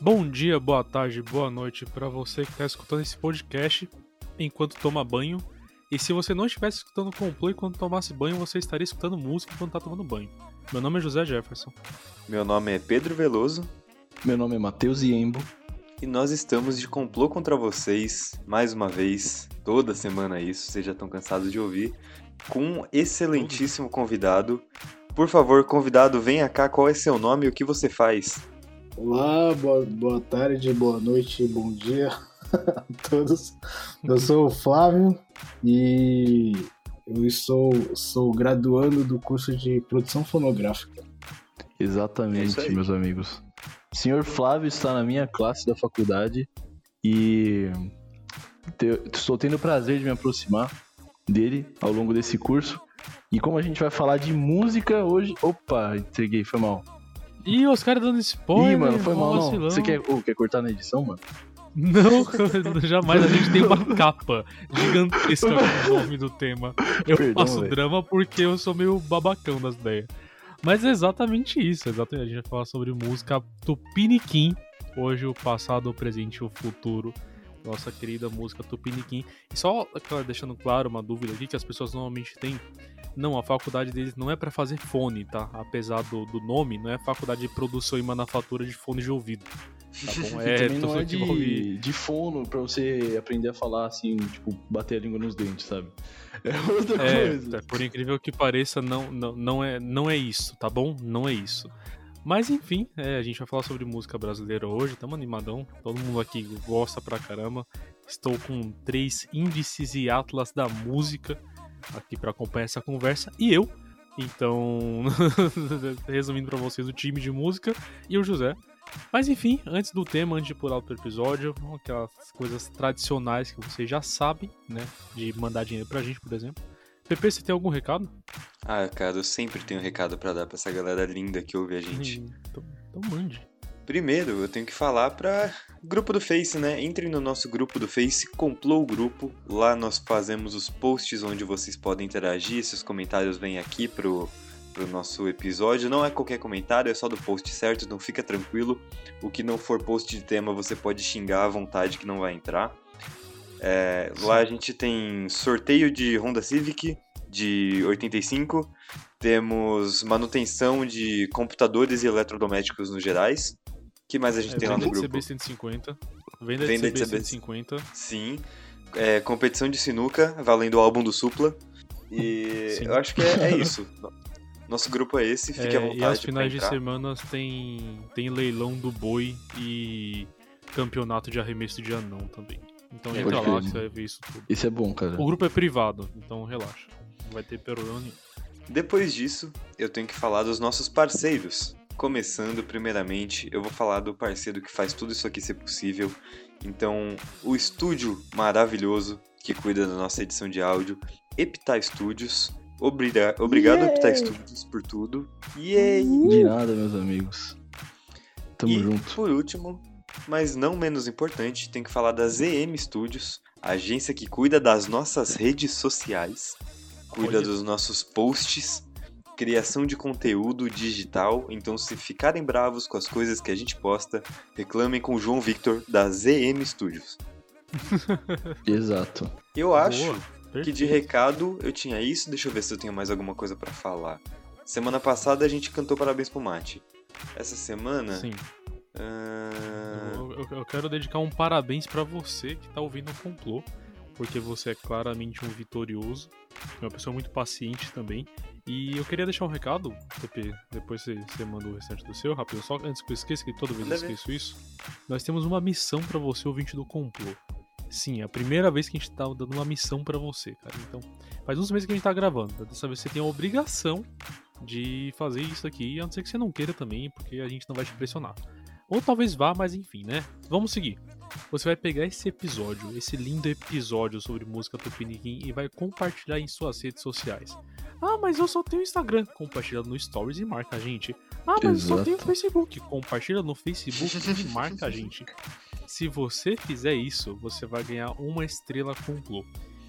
Bom dia, boa tarde, boa noite para você que está escutando esse podcast enquanto toma banho. E se você não estivesse escutando complô enquanto tomasse banho, você estaria escutando música enquanto está tomando banho. Meu nome é José Jefferson. Meu nome é Pedro Veloso. Meu nome é Matheus Iembo. E nós estamos de complô contra vocês, mais uma vez, toda semana isso, vocês já estão cansados de ouvir, com um excelentíssimo convidado. Por favor, convidado, venha cá, qual é seu nome e o que você faz? Olá, boa, boa tarde, boa noite, bom dia a todos. Eu sou o Flávio e eu sou, sou graduando do curso de produção fonográfica. Exatamente, é meus amigos. O senhor Flávio está na minha classe da faculdade e estou tendo o prazer de me aproximar dele ao longo desse curso. E como a gente vai falar de música hoje. Opa, entreguei, foi mal. Ih, os caras dando spoiler. Ih, mano, foi mal. Não. Você quer, oh, quer cortar na edição, mano? Não, jamais. A gente tem uma capa gigantesca com o nome do tema. Eu Perdão, faço véio. drama porque eu sou meio babacão das ideias. Mas é exatamente isso. Exatamente. A gente vai falar sobre música Tupiniquim. Hoje, o passado, o presente e o futuro. Nossa querida música Tupiniquim. E só deixando claro uma dúvida aqui que as pessoas normalmente têm. Não, a faculdade deles não é para fazer fone, tá? Apesar do, do nome, não é faculdade de produção e manufatura de fone de ouvido. Tá bom? É, também não é de, de fono pra você aprender a falar assim, tipo, bater a língua nos dentes, sabe? É outra é, coisa. É, por incrível que pareça, não, não, não, é, não é isso, tá bom? Não é isso. Mas enfim, é, a gente vai falar sobre música brasileira hoje, tamo animadão. Todo mundo aqui gosta pra caramba. Estou com três índices e atlas da música aqui para acompanhar essa conversa. E eu, então, resumindo para vocês, o time de música e o José. Mas enfim, antes do tema, antes de pular outro episódio, aquelas coisas tradicionais que vocês já sabem, né? De mandar dinheiro pra gente, por exemplo. Pepe, você tem algum recado? Ah, cara, eu sempre tenho recado para dar pra essa galera linda que ouve a gente. Então, então mande. Primeiro, eu tenho que falar para grupo do Face, né? Entrem no nosso grupo do Face, complou o grupo. Lá nós fazemos os posts onde vocês podem interagir. Seus comentários vêm aqui pro, pro nosso episódio. Não é qualquer comentário, é só do post certo, então fica tranquilo. O que não for post de tema, você pode xingar à vontade que não vai entrar. É, lá a gente tem sorteio de Honda Civic de 85, temos manutenção de computadores e eletrodomésticos no gerais. O que mais a gente é, tem lá no grupo? Venda de CB150. Venda, Venda de CB150. Sim. É, competição de sinuca, valendo o álbum do Supla. E eu acho que é, é isso. Nosso grupo é esse, fique é, à vontade. E aos finais de semana tem, tem leilão do boi e campeonato de arremesso de anão também. Então é, entra lá que você vai ver isso tudo. Isso é bom, cara. O grupo é privado, então relaxa. Não vai ter perolão nenhum. Depois disso, eu tenho que falar dos nossos parceiros. Começando, primeiramente, eu vou falar do parceiro que faz tudo isso aqui ser possível. Então, o estúdio maravilhoso que cuida da nossa edição de áudio, Epita Studios. Obriga obrigado, Yay! Epita Studios, por tudo. Yay! De nada, meus amigos. Tamo e, junto. Por último, mas não menos importante, tem que falar da ZM Studios, a agência que cuida das nossas redes sociais, cuida dos nossos posts, criação de conteúdo digital. Então, se ficarem bravos com as coisas que a gente posta, reclamem com o João Victor da ZM Studios. Exato. Eu acho Boa, que de recado eu tinha isso. Deixa eu ver se eu tenho mais alguma coisa para falar. Semana passada a gente cantou Parabéns pro Mate. Essa semana. Sim. Uh... Eu, eu, quero dedicar um parabéns para você que tá ouvindo o complô, porque você é claramente um vitorioso, é uma pessoa muito paciente também. E eu queria deixar um recado, Pepe, depois você, você manda o restante do seu, rápido, só antes que eu esqueça, que toda vez eu esqueço isso. Nós temos uma missão para você, ouvinte do complô. Sim, é a primeira vez que a gente tá dando uma missão para você, cara. Então, faz uns meses que a gente tá gravando. Dessa vez você tem a obrigação de fazer isso aqui, a não ser que você não queira também, porque a gente não vai te pressionar. Ou talvez vá, mas enfim, né? Vamos seguir. Você vai pegar esse episódio, esse lindo episódio sobre música Tupiniquim e vai compartilhar em suas redes sociais. Ah, mas eu só tenho Instagram. Compartilha no Stories e marca a gente. Ah, mas Exato. eu só tenho Facebook. Compartilha no Facebook e marca a gente. Se você fizer isso, você vai ganhar uma estrela Complô.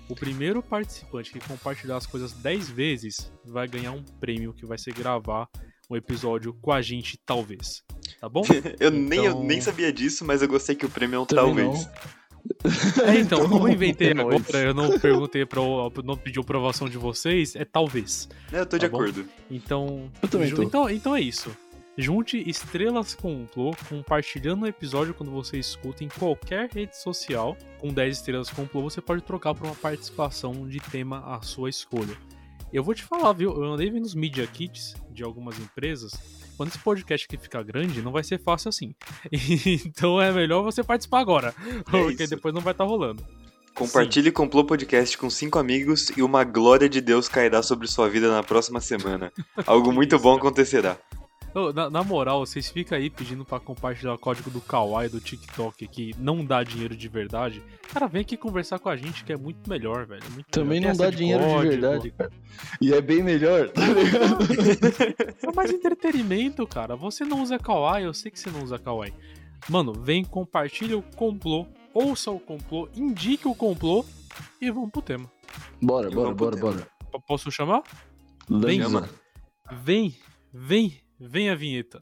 O primeiro participante que compartilhar as coisas 10 vezes vai ganhar um prêmio que vai ser gravar um episódio com a gente, talvez. Tá bom? eu, nem, eu nem então- sabia disso, mas eu gostei que o prêmio é um talvez. É, então, como eu inventei agora, eu não perguntei pra, não pedi aprovação de vocês, é talvez. É, eu tô tá de bom? acordo. Então, eu também tô. Então, então é isso. Junte Estrelas Complô compartilhando o episódio quando você escuta em qualquer rede social. Com 10 estrelas Complô, você pode trocar por uma participação de tema à sua escolha. Eu vou te falar, viu? Eu andei vendo os Media Kits de algumas empresas. Quando esse podcast aqui ficar grande, não vai ser fácil assim. então é melhor você participar agora, é porque isso. depois não vai estar tá rolando. Compartilhe Sim. Complô Podcast com cinco amigos e uma glória de Deus cairá sobre sua vida na próxima semana. Algo muito bom acontecerá. Na, na, moral, vocês ficam aí pedindo para compartilhar o código do Kawaii do TikTok que não dá dinheiro de verdade. Cara, vem aqui conversar com a gente que é muito melhor, velho. Muito Também melhor. não dá de dinheiro código. de verdade, cara. E é bem melhor, tá ligado? é mais entretenimento, cara. Você não usa Kawaii, eu sei que você não usa Kawaii. Mano, vem, compartilha o complô, ouça o complô, indique o complô e vamos pro tema. Bora, bora, bora, bora. Posso chamar? Vem, vem, vem, Vem a vinheta.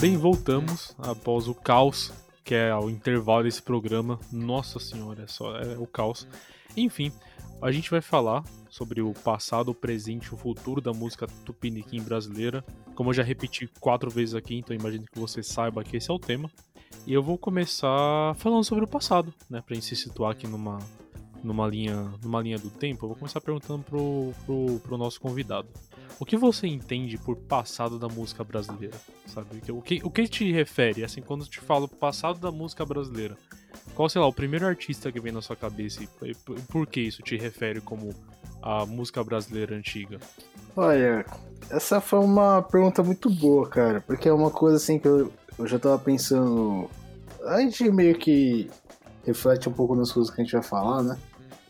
Bem, voltamos após o caos, que é o intervalo desse programa. Nossa senhora, é só é o caos. Enfim, a gente vai falar sobre o passado, o presente e o futuro da música tupiniquim brasileira. Como eu já repeti quatro vezes aqui, então imagino que você saiba que esse é o tema. E eu vou começar falando sobre o passado, né, pra gente se situar aqui numa, numa, linha, numa linha do tempo. Eu vou começar perguntando pro, pro, pro nosso convidado. O que você entende por passado da música brasileira? Sabe? O que, o que te refere? Assim, quando te falo passado da música brasileira, qual, sei lá, o primeiro artista que vem na sua cabeça e por que isso te refere como a música brasileira antiga? Olha, essa foi uma pergunta muito boa, cara, porque é uma coisa assim que eu, eu já tava pensando. A gente meio que reflete um pouco nas coisas que a gente vai falar, né?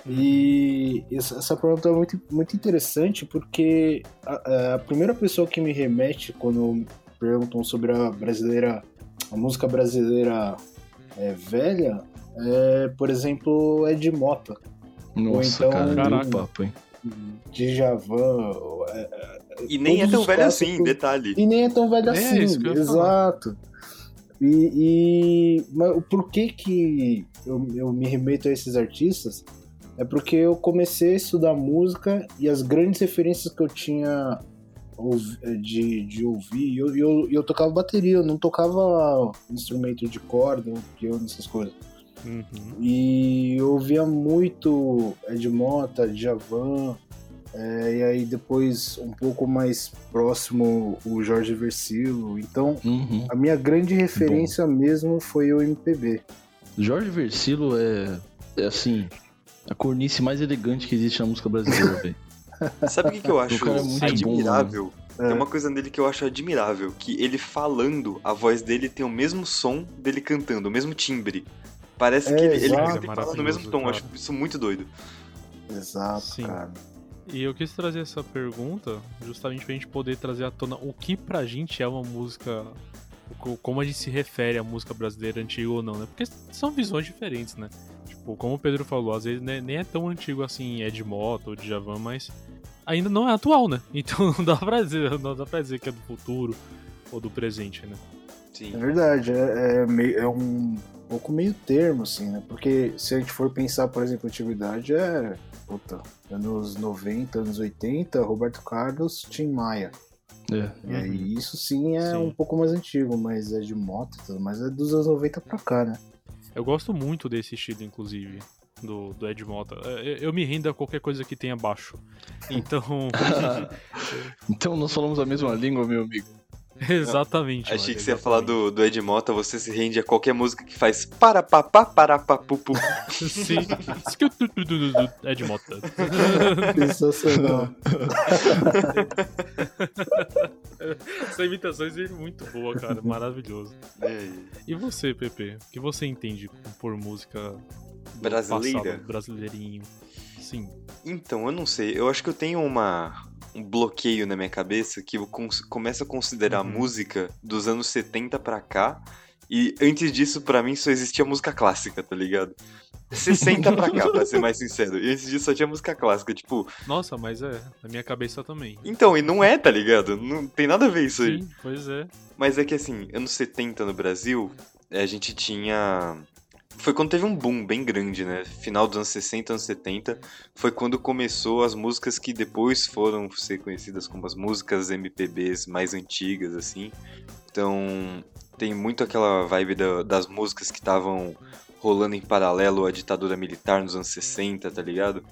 E essa pergunta é muito, muito interessante porque a, a primeira pessoa que me remete quando perguntam sobre a brasileira, a música brasileira é, velha, é, por exemplo, Ed Mota. Nossa, Ou então, cara, papo, hein? Djavan. É, é, e nem é tão velho assim, detalhe. E nem é tão velho é, assim, exato. E, e mas por que que eu, eu me remeto a esses artistas? É porque eu comecei a estudar música e as grandes referências que eu tinha de, de ouvir, eu, eu, eu tocava bateria, eu não tocava instrumento de corda, piano, essas coisas. Uhum. E eu ouvia muito Ed Mota, Djavan, é, e aí depois um pouco mais próximo o Jorge Versilo. Então uhum. a minha grande referência Bom. mesmo foi o MPB. Jorge Versilo é, é assim, a cornice mais elegante que existe na música brasileira, velho. Sabe o que, que eu acho é admirável? Bom, tem é. uma coisa nele que eu acho admirável, que ele falando, a voz dele tem o mesmo som dele cantando, o mesmo timbre. Parece é, que ele, ele fala no mesmo tom, cara. acho isso muito doido. Exato, Sim. cara. E eu quis trazer essa pergunta justamente pra gente poder trazer à tona o que pra gente é uma música. Como a gente se refere à música brasileira antiga ou não, né? Porque são visões diferentes, né? Tipo, como o Pedro falou, às vezes nem é tão antigo assim Ed Mota ou Djavan, mas ainda não é atual, né? Então não dá pra dizer, não dá pra dizer que é do futuro ou do presente, né? Sim. É verdade, é, é, meio, é um pouco meio termo, assim, né? Porque se a gente for pensar, por exemplo, atividade é. Puta, anos 90, anos 80, Roberto Carlos, Tim Maia. É. E aí, uhum. isso sim é sim. um pouco mais antigo, mas é de moto e tudo, mas é dos anos 90 pra cá, né? Eu gosto muito desse estilo, inclusive, do, do Ed Mota. Eu, é, eu me rendo a qualquer coisa que tenha baixo. Então. então nós falamos a mesma língua, meu amigo. Exatamente. Achei que você ia falar do, do Ed Mota, você se rende a qualquer música que faz para papá, para papupu. Sim. Ed Mota. Sensacional. Essa imitação é muito boa, cara. Maravilhoso. E você, Pepe? O que você entende por música brasileira? Passado, brasileirinho? Sim. Então, eu não sei. Eu acho que eu tenho uma um bloqueio na minha cabeça que eu começo a considerar uhum. música dos anos 70 pra cá. E antes disso, para mim, só existia música clássica, tá ligado? 60 pra cá, pra ser mais sincero. E antes disso só tinha música clássica, tipo. Nossa, mas é, na minha cabeça também. Então, e não é, tá ligado? Não tem nada a ver isso Sim, aí. Pois é. Mas é que assim, anos 70 no Brasil, a gente tinha foi quando teve um boom bem grande, né? Final dos anos 60, anos 70, foi quando começou as músicas que depois foram ser conhecidas como as músicas MPBs mais antigas, assim. Então, tem muito aquela vibe da, das músicas que estavam rolando em paralelo à ditadura militar nos anos 60, tá ligado?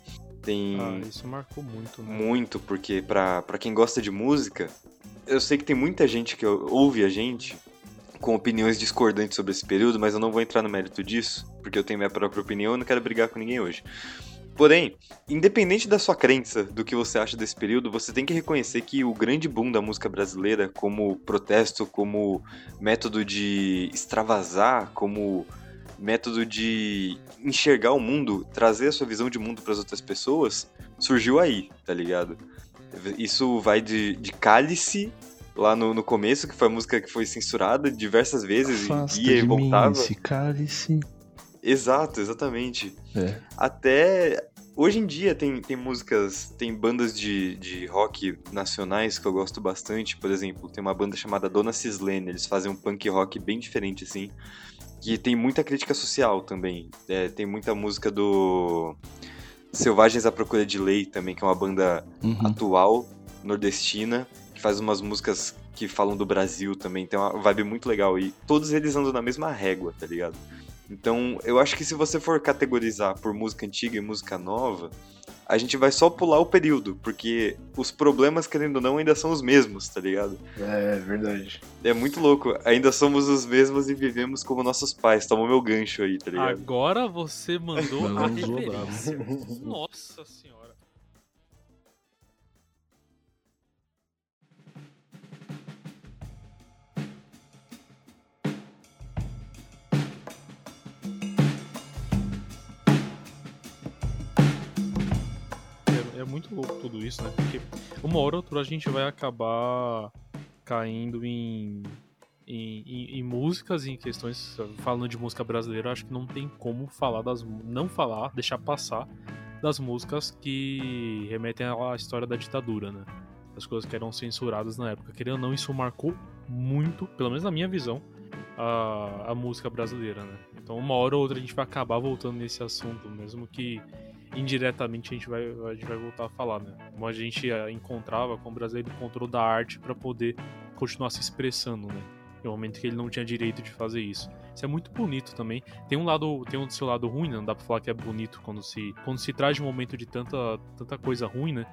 Tem... Ah, isso marcou muito, né? Muito, porque pra, pra quem gosta de música, eu sei que tem muita gente que ouve a gente com opiniões discordantes sobre esse período, mas eu não vou entrar no mérito disso, porque eu tenho minha própria opinião e não quero brigar com ninguém hoje. Porém, independente da sua crença do que você acha desse período, você tem que reconhecer que o grande boom da música brasileira, como protesto, como método de extravasar, como método de enxergar o mundo, trazer a sua visão de mundo para as outras pessoas, surgiu aí, tá ligado? Isso vai de, de cálice lá no, no começo, que foi a música que foi censurada diversas vezes Afasta e ia e voltava. Mim esse cálice. Exato, exatamente. É. Até hoje em dia tem, tem músicas, tem bandas de, de rock nacionais que eu gosto bastante. Por exemplo, tem uma banda chamada Dona Cislene, eles fazem um punk rock bem diferente assim. Que tem muita crítica social também. É, tem muita música do Selvagens à Procura de Lei também, que é uma banda uhum. atual, nordestina, que faz umas músicas que falam do Brasil também, tem uma vibe muito legal. E todos eles andam na mesma régua, tá ligado? Então, eu acho que se você for categorizar por música antiga e música nova, a gente vai só pular o período, porque os problemas, querendo ou não, ainda são os mesmos, tá ligado? É, é verdade. É muito louco. Ainda somos os mesmos e vivemos como nossos pais. Toma o meu gancho aí, tá ligado? Agora você mandou a referência. Nossa senhora. É muito louco tudo isso, né? Porque uma hora ou outra a gente vai acabar caindo em, em, em, em músicas em questões. Falando de música brasileira, acho que não tem como falar das. Não falar, deixar passar das músicas que remetem à história da ditadura, né? As coisas que eram censuradas na época. Querendo ou não, isso marcou muito, pelo menos na minha visão, a, a música brasileira, né? Então, uma hora ou outra a gente vai acabar voltando nesse assunto, mesmo que indiretamente a gente vai, a gente vai voltar a falar, né? Como a gente eh, encontrava, como o brasileiro encontrou da arte para poder continuar se expressando, né? No momento que ele não tinha direito de fazer isso. Isso é muito bonito também. Tem um lado, tem um seu lado ruim, né? Não dá pra falar que é bonito quando se, quando se traz de um momento de tanta, tanta coisa ruim, né?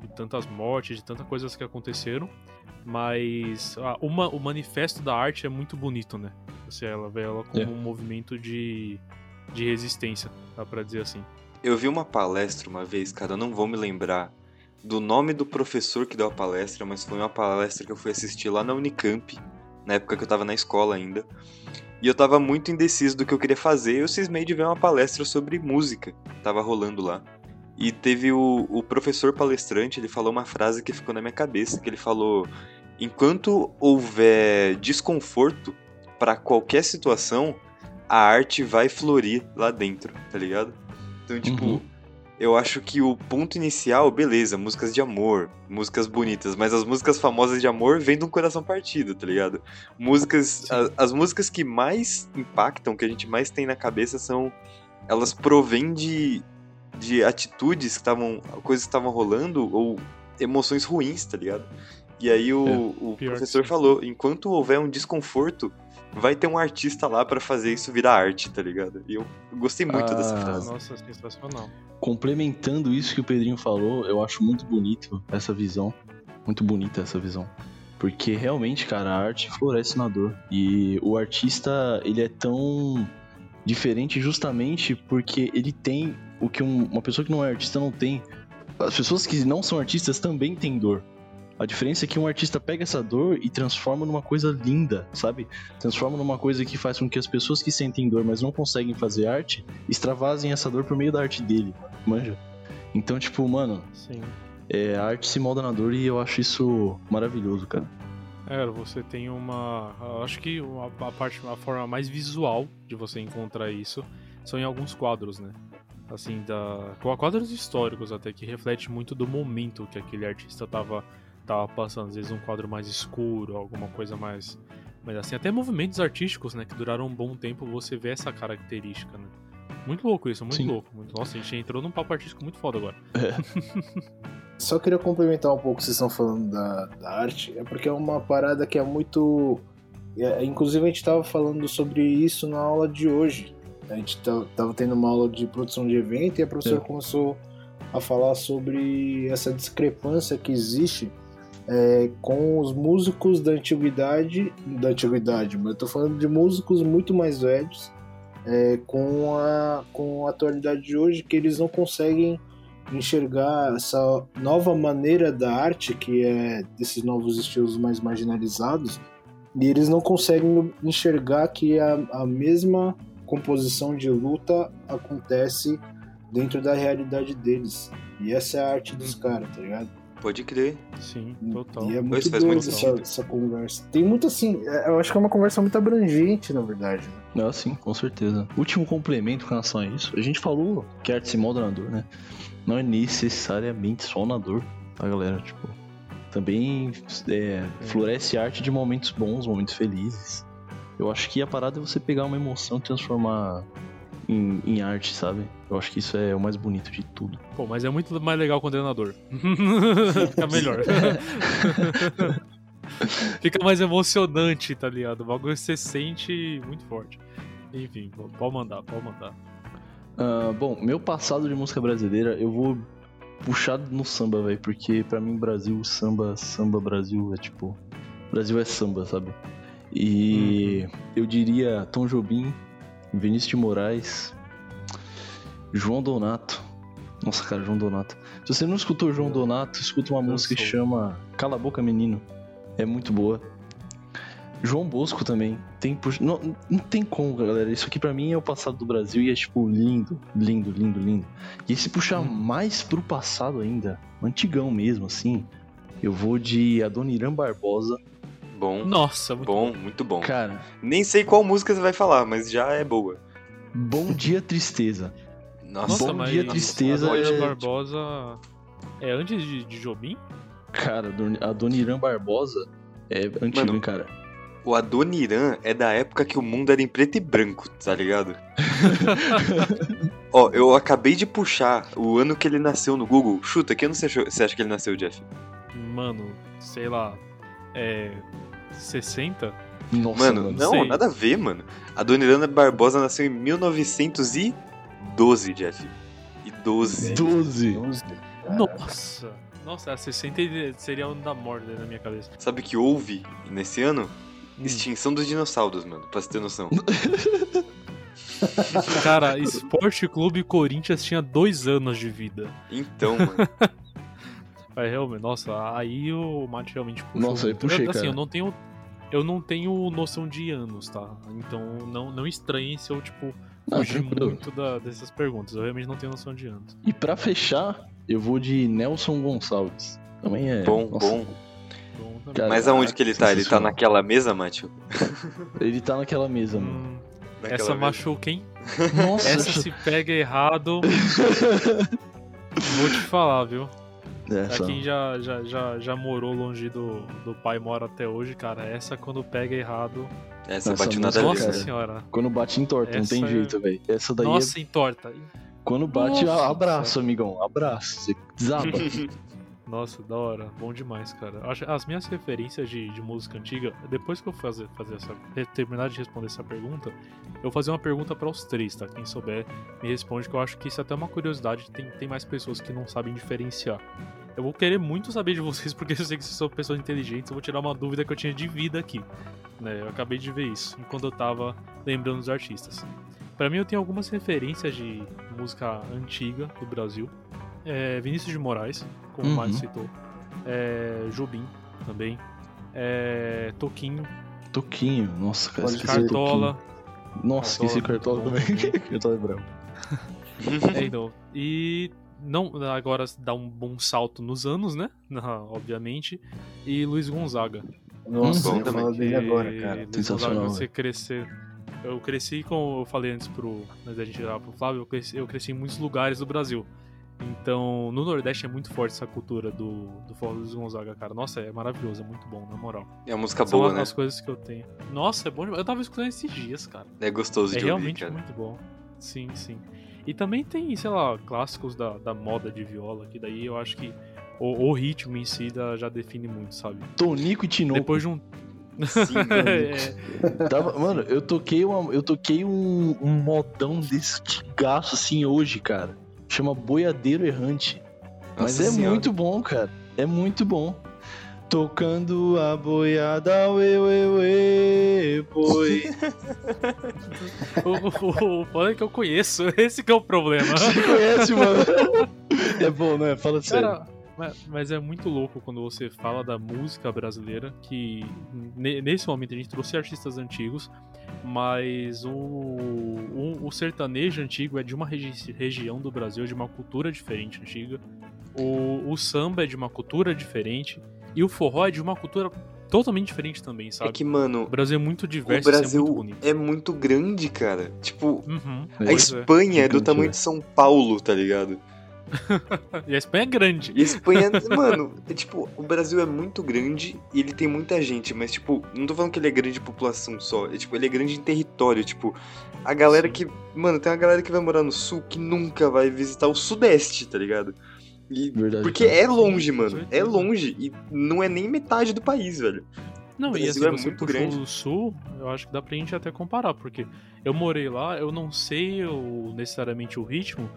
De tantas mortes, de tantas coisas que aconteceram. Mas ah, uma, o manifesto da arte é muito bonito, né? Você ela vê ela como é. um movimento de, de resistência, dá pra dizer assim. Eu vi uma palestra uma vez, cara, eu não vou me lembrar do nome do professor que deu a palestra, mas foi uma palestra que eu fui assistir lá na Unicamp, na época que eu tava na escola ainda. E eu tava muito indeciso do que eu queria fazer, eu cismei de ver uma palestra sobre música, tava rolando lá. E teve o, o professor palestrante, ele falou uma frase que ficou na minha cabeça, que ele falou: "Enquanto houver desconforto para qualquer situação, a arte vai florir lá dentro", tá ligado? Então, tipo, uhum. eu acho que o ponto inicial, beleza, músicas de amor, músicas bonitas, mas as músicas famosas de amor vêm de um coração partido, tá ligado? Músicas. A, as músicas que mais impactam, que a gente mais tem na cabeça são. Elas provêm de, de atitudes que estavam. coisas que estavam rolando ou emoções ruins, tá ligado? E aí o, é, o professor falou: enquanto houver um desconforto, vai ter um artista lá para fazer isso virar arte, tá ligado? E eu gostei muito ah, dessa frase. Nossa, sensacional. Complementando isso que o Pedrinho falou, eu acho muito bonito essa visão. Muito bonita essa visão. Porque realmente, cara, a arte floresce na dor. E o artista, ele é tão diferente justamente porque ele tem o que um, uma pessoa que não é artista não tem. As pessoas que não são artistas também têm dor. A diferença é que um artista pega essa dor e transforma numa coisa linda, sabe? Transforma numa coisa que faz com que as pessoas que sentem dor, mas não conseguem fazer arte, extravasem essa dor por meio da arte dele, manja? Então, tipo, mano. Sim. É, a arte se molda na dor e eu acho isso maravilhoso, cara. É, você tem uma. Acho que uma, a parte, a forma mais visual de você encontrar isso são em alguns quadros, né? Assim, da. Quadros históricos até, que reflete muito do momento que aquele artista tava, tava passando. Às vezes um quadro mais escuro, alguma coisa mais. Mas assim, até movimentos artísticos, né? Que duraram um bom tempo, você vê essa característica, né? Muito louco isso, muito Sim. louco. Muito... Nossa, a gente entrou num papo artístico muito foda agora. É. Só queria complementar um pouco o que vocês estão falando da, da arte, é porque é uma parada que é muito. É, inclusive, a gente estava falando sobre isso na aula de hoje. A gente estava tendo uma aula de produção de evento e a professora é. começou a falar sobre essa discrepância que existe é, com os músicos da antiguidade, da antiguidade, mas eu tô falando de músicos muito mais velhos é, com, a, com a atualidade de hoje, que eles não conseguem enxergar essa nova maneira da arte, que é desses novos estilos mais marginalizados, e eles não conseguem enxergar que a, a mesma composição de luta acontece dentro da realidade deles. E essa é a arte dos caras, tá ligado? Pode crer. Sim, total. E é muito doido essa, essa, conversa. Tem muito assim, é, eu acho que é uma conversa muito abrangente, na verdade. Né? Ah, sim, com certeza. Último complemento com relação a isso. A gente falou que a arte se molda na dor, né? não é necessariamente só na dor, tá, galera? Tipo, também é, floresce arte de momentos bons, momentos felizes. Eu acho que a parada é você pegar uma emoção e transformar em, em, arte, sabe? Eu acho que isso é o mais bonito de tudo. Pô, mas é muito mais legal quando é na dor. Fica melhor. Fica mais emocionante, tá ligado? O bagulho você sente muito forte. Enfim, pode mandar, pode mandar. Uh, bom, meu passado de música brasileira, eu vou puxar no samba, velho, porque para mim Brasil, samba, samba Brasil é tipo, Brasil é samba, sabe? E uhum. eu diria Tom Jobim, Vinícius de Moraes, João Donato. Nossa, cara, João Donato. Se você não escutou João Donato, escuta uma música que chama Cala a Boca Menino. É muito boa. João Bosco também. Tem, não, não tem como, galera. Isso aqui para mim é o passado do Brasil e é tipo lindo, lindo, lindo, lindo. E se puxar hum. mais pro passado ainda, antigão mesmo, assim, eu vou de Adoniran Barbosa. Bom. Nossa, muito bom, bom, muito bom. Cara, nem sei qual música você vai falar, mas já é boa. Bom dia tristeza. Nossa, bom dia tristeza. Adoniran é... Barbosa é antes de, de Jobim? Cara, Adoniran Barbosa é antigo, Mano, cara. O Adoniran é da época que o mundo era em preto e branco, tá ligado? Ó, eu acabei de puxar o ano que ele nasceu no Google. Chuta, que ano você, você acha que ele nasceu, Jeff? Mano, sei lá. É. 60? Nossa, mano, mano não, sei. nada a ver, mano. Adoniran Barbosa nasceu em 1912, Jeff. E 12. 12. Nossa. Nossa, 60 seria o ano da morte na minha cabeça. Sabe que houve nesse ano? Hum. Extinção dos dinossauros, mano, pra você ter noção. Cara, Esporte Clube Corinthians tinha dois anos de vida. Então, mano. É, realmente, nossa, aí o Mate realmente puxou. Nossa, aí puxei, assim, cara. eu não tenho eu não tenho noção de anos, tá? Então não, não estranhe se eu, tipo, fugir muito da, dessas perguntas. Eu realmente não tenho noção de anos. E para fechar, eu vou de Nelson Gonçalves. Também é. Bom, nossa, bom. Cara, Mas aonde que ele tá? Ele tá naquela mesa, Mátio? Ele tá naquela mesa, mano. Hum, essa mesa. machuca, hein? Nossa, essa se pega errado. Vou te falar, viu? Essa. Pra quem já, já, já, já morou longe do, do pai mora até hoje, cara, essa quando pega errado. Essa, essa bate nada Nossa cara. senhora. Quando bate em torta, essa não tem jeito, é... velho. Essa daí. Nossa, é... em torta. Quando bate, Nossa, abraço, amigão. Abraço. Você desaba. Nossa, da hora. Bom demais, cara. As minhas referências de, de música antiga, depois que eu fazer, fazer essa, terminar de responder essa pergunta, eu vou fazer uma pergunta para os três, tá? Quem souber me responde, que eu acho que isso é até uma curiosidade. Tem, tem mais pessoas que não sabem diferenciar. Eu vou querer muito saber de vocês, porque eu sei que vocês são pessoas inteligentes. Eu vou tirar uma dúvida que eu tinha de vida aqui. Né? Eu acabei de ver isso enquanto eu tava lembrando dos artistas. Para mim, eu tenho algumas referências de música antiga do Brasil. É, Vinícius de Moraes, como uhum. o Mário citou. É, Jobim também. É, Toquinho. Toquinho, nossa, cara. Cartola. Nossa, esqueci Cartola também. Cartola é bravo. é, então. E não agora dá um bom salto nos anos, né? obviamente. E Luiz Gonzaga. Nossa, hum, eu falo dele agora, cara. Sensacional. Você crescer. Eu cresci, como eu falei antes pro. Antes da gente ir lá pro Flávio, eu cresci, eu cresci em muitos lugares do Brasil. Então, no Nordeste é muito forte essa cultura do, do forró dos Gonzaga, cara. Nossa, é maravilhoso, é muito bom, na moral. É uma música São boa, as, né? as coisas que eu tenho. Nossa, é bom demais. Eu tava escutando esses dias, cara. É gostoso é de ouvir, É realmente muito bom. Sim, sim. E também tem, sei lá, clássicos da, da moda de viola, que daí eu acho que o, o ritmo em si já define muito, sabe? Tonico e Tinoco. Depois de um Sim, é. Tava, mano, eu toquei, uma, eu toquei um, um modão desse tigaço assim hoje, cara. Chama Boiadeiro Errante. Mas é senhora. muito bom, cara. É muito bom. Tocando a boiada, uê, uê, uê, boi. o foda é que eu conheço, esse que é o problema. Você conhece, mano? É bom, né? Fala sério. Cara, mas, é muito louco quando você fala da música brasileira, que nesse momento a gente trouxe artistas antigos, mas o, o, o sertanejo antigo é de uma regi região do Brasil, de uma cultura diferente antiga. O, o samba é de uma cultura diferente. E o forró é de uma cultura totalmente diferente também, sabe? É que, mano. O Brasil é muito diverso o Brasil é muito, é muito grande, cara. Tipo, uhum, a Espanha é. é do tamanho de São Paulo, tá ligado? e a Espanha é grande. E a Espanha, mano, é tipo, o Brasil é muito grande e ele tem muita gente, mas tipo, não tô falando que ele é grande de população só, é tipo, ele é grande em território, tipo, a galera Sim. que, mano, tem uma galera que vai morar no sul que nunca vai visitar o sudeste, tá ligado? E, Verdade, porque cara. é longe, mano, é longe e não é nem metade do país, velho. Não, e assim, é muito grande. o sul, eu acho que dá pra gente até comparar, porque eu morei lá, eu não sei o, necessariamente o ritmo,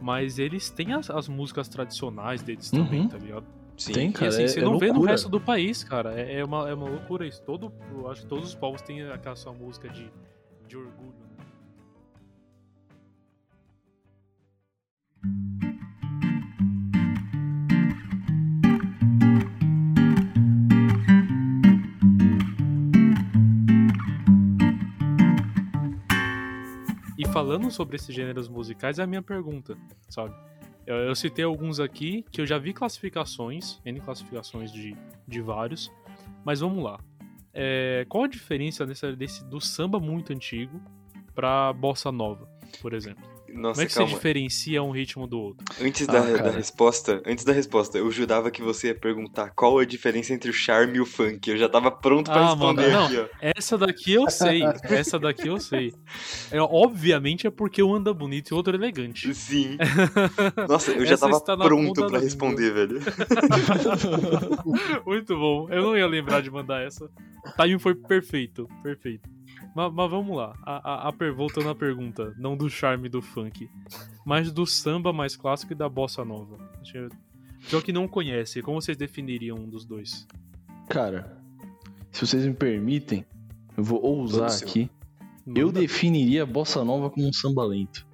mas eles têm as, as músicas tradicionais deles uhum. também, tá ligado? Sim, Tem, cara. E, assim, é, você é não loucura. vê no resto do país, cara. É, é, uma, é uma loucura isso. Todo, eu acho que todos os povos têm aquela sua música de, de orgulho. Falando sobre esses gêneros musicais é a minha pergunta, sabe? Eu, eu, citei alguns aqui que eu já vi classificações, N classificações de, de vários, mas vamos lá. É, qual a diferença desse, do samba muito antigo pra bossa nova, por exemplo? Nossa, Como é que calma. você diferencia um ritmo do outro? Antes ah, da, da, resposta, antes da resposta, eu jurava que você ia perguntar qual a diferença entre o charme e o funk. Eu já tava pronto para ah, responder mano, aqui, não, ó. Essa daqui eu sei. essa daqui eu sei. É, obviamente é porque um anda bonito e o outro é elegante. Sim. Nossa, eu já tava pronto para responder, velho. Muito bom. Eu não ia lembrar de mandar essa. O timing foi perfeito, perfeito. Mas, mas, vamos lá. A, a, a, voltando à pergunta, não do charme do funk, mas do samba mais clássico e da bossa nova. Já que não conhece, como vocês definiriam um dos dois? Cara, se vocês me permitem, eu vou ousar aqui. Eu definiria a bossa nova como um samba lento.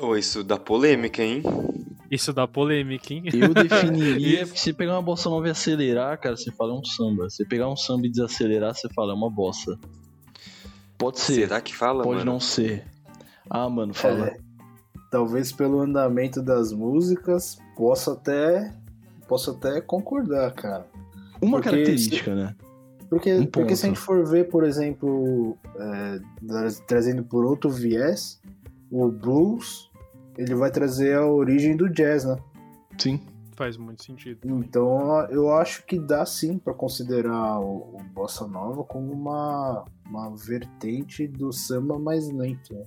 Oh, isso dá polêmica, hein? Isso dá polêmica, hein? Eu definiria, porque se pegar uma bossa nova e acelerar, cara, você fala é um samba. Se pegar um samba e desacelerar, você fala é uma bossa. Pode ser. Será que fala, Pode mano? não ser. Ah, mano, fala. É, talvez pelo andamento das músicas possa até posso até concordar, cara. Uma porque característica, se, né? Porque, um porque se a gente for ver, por exemplo, é, trazendo por outro viés, o blues, ele vai trazer a origem do jazz, né? Sim. Faz muito sentido. Então eu acho que dá sim para considerar o, o, Bossa Nova como uma, uma vertente do samba mais lento. Né?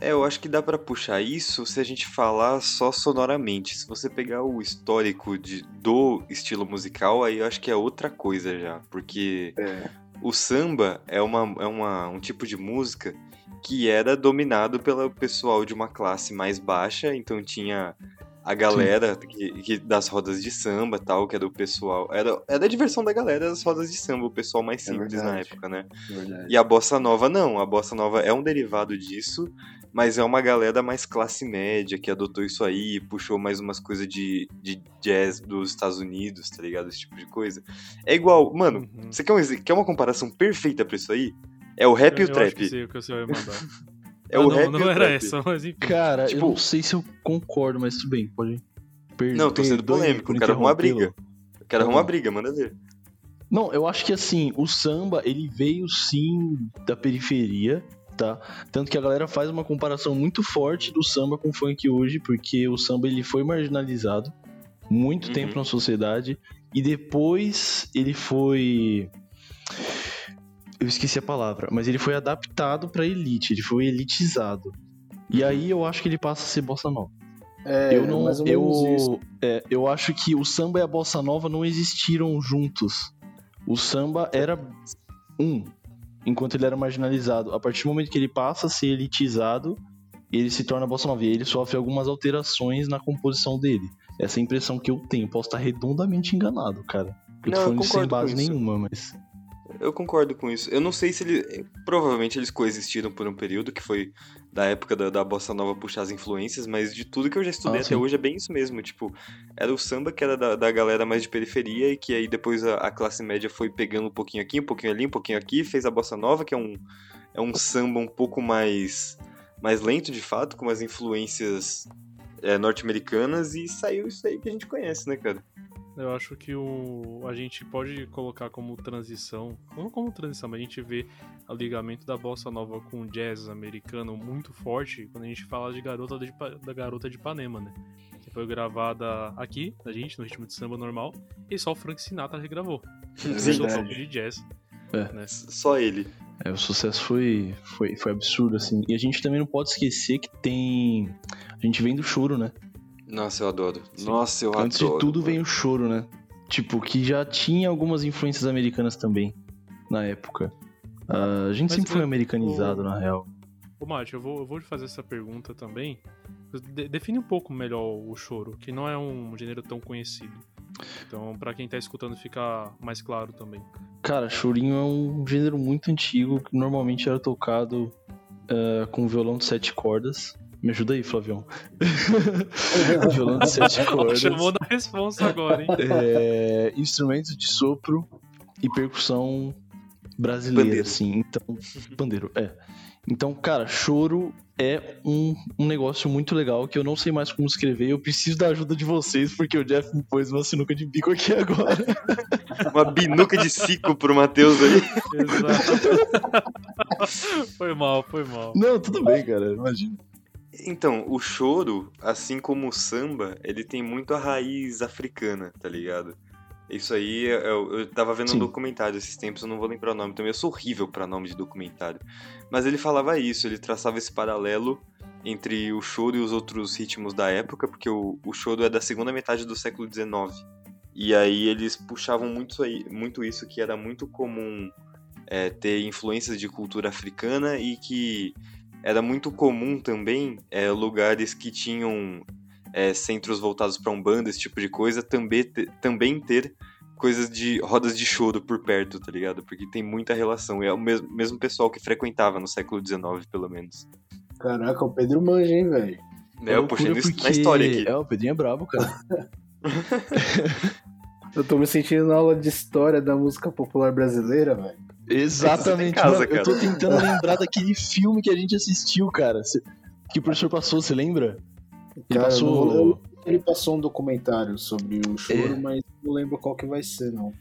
É, eu acho que dá para puxar isso se a gente falar só sonoramente. Se você pegar o histórico de, do estilo musical, aí eu acho que é outra coisa já. Porque é. o samba é, uma, é uma, um tipo de música que era dominado pelo pessoal de uma classe mais baixa, então tinha a galera que, que, das rodas de samba tal, que era o pessoal. Era, era a diversão da galera das rodas de samba, o pessoal mais é simples é na época, né? Verdade. E a bossa nova não. A bossa nova é um derivado disso, mas é uma galera mais classe média que adotou isso aí, puxou mais umas coisas de, de jazz dos Estados Unidos, tá ligado? Esse tipo de coisa. É igual, mano, uhum. você quer, um, quer uma comparação perfeita pra isso aí? É o rap eu, e o trap. Acho que sei o que você vai mandar. É ah, o não, rap não era essa, mas enfim. Cara, tipo, eu não sei se eu concordo, mas tudo bem, pode ir. Per não, tô sendo polêmico, quero arrumar briga. Quero arrumar briga, manda ver. Não, eu acho que assim, o samba, ele veio sim da periferia, tá? Tanto que a galera faz uma comparação muito forte do samba com o funk hoje, porque o samba ele foi marginalizado muito uhum. tempo na sociedade e depois ele foi eu esqueci a palavra, mas ele foi adaptado para elite, ele foi elitizado. E uhum. aí eu acho que ele passa a ser bossa nova. É, eu não, eu, é, eu acho que o samba e a bossa nova não existiram juntos. O samba era um, enquanto ele era marginalizado. A partir do momento que ele passa a ser elitizado, ele se torna bossa nova. E ele sofre algumas alterações na composição dele. Essa é a impressão que eu tenho. Posso estar redondamente enganado, cara. Eu não, tô falando sem base nenhuma, mas. Eu concordo com isso. Eu não sei se ele. Provavelmente eles coexistiram por um período, que foi da época da, da Bossa Nova puxar as influências, mas de tudo que eu já estudei ah, até hoje é bem isso mesmo. Tipo, era o samba que era da, da galera mais de periferia e que aí depois a, a, classe média foi pegando um pouquinho aqui, um pouquinho ali, um pouquinho aqui, fez a Bossa Nova, que é um, é um samba um pouco mais, mais lento de fato, com as influências é, norte-americanas e saiu isso aí que a gente conhece, né, cara? Eu acho que o, a gente pode colocar como transição, não como transição, mas a gente vê o ligamento da bossa nova com o jazz americano muito forte quando a gente fala de garota de, da garota de Ipanema, né? Que foi gravada aqui, a gente, no ritmo de samba normal, e só o Frank Sinatra regravou. Sim, de jazz. É. Né? Só ele. É, o sucesso foi, foi, foi absurdo, assim. E a gente também não pode esquecer que tem. A gente vem do choro, né? Nossa, eu adoro. Sim. Nossa, eu Antes adoro. Antes de tudo vem o choro, né? Tipo, que já tinha algumas influências americanas também, na época. Uh, a gente Mas sempre foi americanizado, o... na real. Ô, Mate, eu vou, eu vou te fazer essa pergunta também. De define um pouco melhor o choro, que não é um gênero tão conhecido. Então, para quem tá escutando, fica mais claro também. Cara, chorinho é um gênero muito antigo que normalmente era tocado uh, com violão de sete cordas. Me ajuda aí, Flavião. violão de sete cordas. Chamou da resposta agora, hein? É, instrumentos de sopro e percussão brasileira, bandeiro. assim. Então, bandeiro, é. Então, cara, choro é um, um negócio muito legal que eu não sei mais como escrever. Eu preciso da ajuda de vocês, porque o Jeff me pôs uma sinuca de bico aqui agora. uma binuca de cico pro Matheus aí. Exato. foi mal, foi mal. Não, tudo bem, cara, imagina. Então, o choro, assim como o samba, ele tem muito a raiz africana, tá ligado? Isso aí, eu, eu tava vendo Sim. um documentário esses tempos, eu não vou lembrar o nome também, eu sou horrível para nome de documentário. Mas ele falava isso, ele traçava esse paralelo entre o choro e os outros ritmos da época, porque o, o choro é da segunda metade do século XIX. E aí eles puxavam muito, aí, muito isso, que era muito comum é, ter influências de cultura africana e que era muito comum também é, lugares que tinham é, centros voltados para umbanda, esse tipo de coisa, também, também ter coisas de rodas de choro por perto, tá ligado? Porque tem muita relação. É o mesmo, mesmo pessoal que frequentava no século XIX, pelo menos. Caraca, o Pedro manja, hein, velho? É, eu puxando isso na história aqui. É, o Pedrinho é brabo, cara. eu tô me sentindo na aula de história da música popular brasileira, velho. Exatamente, casa, mano, eu tô tentando lembrar daquele filme que a gente assistiu, cara. Que o professor passou, você lembra? Ele Cara, passou. ele passou um documentário sobre o choro, é. mas não lembro qual que vai ser, não.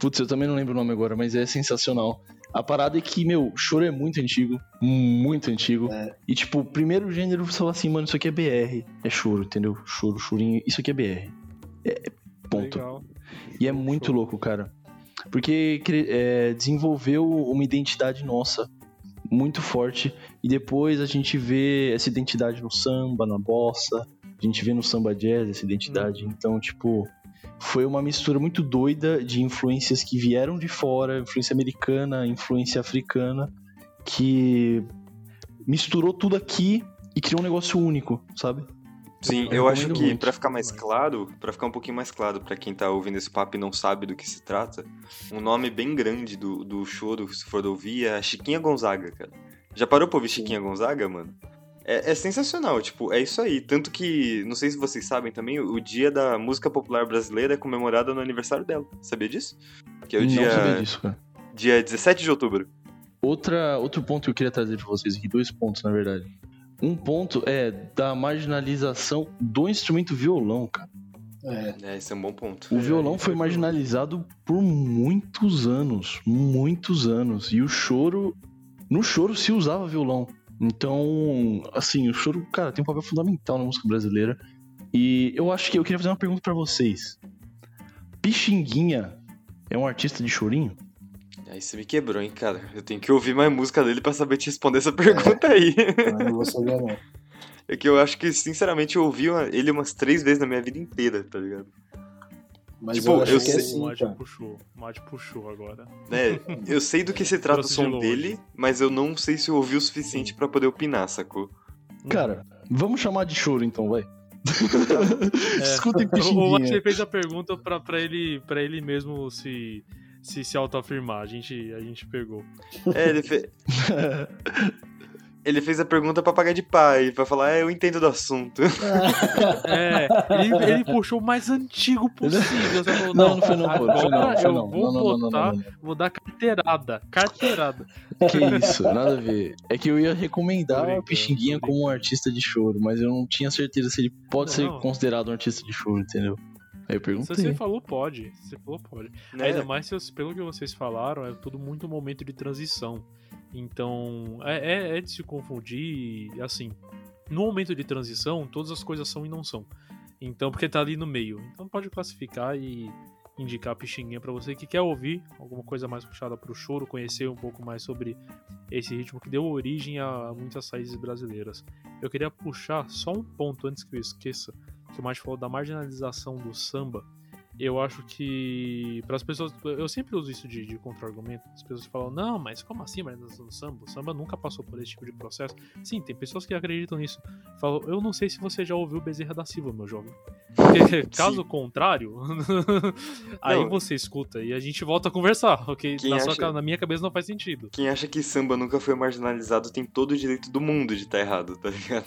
Putz, eu também não lembro o nome agora, mas é sensacional. A parada é que, meu, choro é muito antigo. Muito antigo. É. E, tipo, o primeiro gênero você fala assim, mano, isso aqui é BR. É choro, entendeu? Choro, chorinho. Isso aqui é BR. É, ponto. Legal. E é muito louco, cara. Porque é, desenvolveu uma identidade nossa muito forte. E depois a gente vê essa identidade no samba, na bossa, a gente vê no samba jazz essa identidade. Hum. Então, tipo, foi uma mistura muito doida de influências que vieram de fora, influência americana, influência africana, que misturou tudo aqui e criou um negócio único, sabe? Sim, eu, eu acho que para ficar mais claro, para ficar um pouquinho mais claro para quem tá ouvindo esse papo e não sabe do que se trata, um nome bem grande do, do choro, se for ouvir, é a Chiquinha Gonzaga, cara. Já parou pra ouvir Chiquinha Gonzaga, mano? É, é, sensacional, tipo, é isso aí. Tanto que, não sei se vocês sabem também, o dia da música popular brasileira é comemorado no aniversário dela. Sabia disso? Que é o não dia. Sabia disso, cara. Dia 17 de outubro. Outra, outro ponto que eu queria trazer pra vocês aqui, dois pontos, na verdade. Um ponto é da marginalização do instrumento violão, cara. É. é, esse é um bom ponto. O violão foi marginalizado por muitos anos, muitos anos. E o choro, no choro se usava violão. Então, assim, o choro, cara, tem um papel fundamental na música brasileira. E eu acho que eu queria fazer uma pergunta para vocês. Pixinguinha é um artista de chorinho? Aí você me quebrou, hein, cara. Eu tenho que ouvir mais música dele para saber te responder essa pergunta é. aí. não vou saber, não. É que eu acho que, sinceramente, eu ouvi ele umas três vezes na minha vida inteira, tá ligado? Mas tipo, eu, eu sei. É assim, o Mate puxou. O Mate puxou agora. É, eu sei do que se trata o som dele, mas eu não sei se eu ouvi o suficiente para poder opinar, sacou? Cara, vamos chamar de choro então, vai. é, Escutem O Mate fez a pergunta pra, pra, ele, pra ele mesmo se se, se autoafirmar. A gente, a gente pegou. É, ele fez. Ele fez a pergunta pra pagar de pai, pra falar, é, eu entendo do assunto. É, ele, ele puxou o mais antigo possível. Falou, não, não foi não, pô. Não, eu não, vou não, botar, não, vou dar carteirada. Carteirada. Que isso, nada a ver. É que eu ia recomendar o Pixinguinha como um artista de choro, mas eu não tinha certeza se ele pode ser considerado um artista de choro, entendeu? Aí eu perguntei. Se você falou, pode. Se você falou, pode. É. Ainda mais se, pelo que vocês falaram, é tudo muito momento de transição. Então, é, é, é de se confundir, assim, no momento de transição, todas as coisas são e não são. Então, porque tá ali no meio. Então pode classificar e indicar a pixinguinha para você que quer ouvir alguma coisa mais puxada pro choro, conhecer um pouco mais sobre esse ritmo que deu origem a muitas raízes brasileiras. Eu queria puxar só um ponto antes que eu esqueça, que o mais falou da marginalização do samba eu acho que para as pessoas, eu sempre uso isso de, de contra-argumento. As pessoas falam, não, mas como assim marginalização do samba? O samba nunca passou por esse tipo de processo. Sim, tem pessoas que acreditam nisso. Falam, eu não sei se você já ouviu Bezerra da Silva, meu jovem. Porque, caso contrário, aí não. você escuta e a gente volta a conversar, ok? Na, acha... sua, na, minha cabeça não faz sentido. Quem acha que samba nunca foi marginalizado tem todo o direito do mundo de estar tá errado, tá ligado?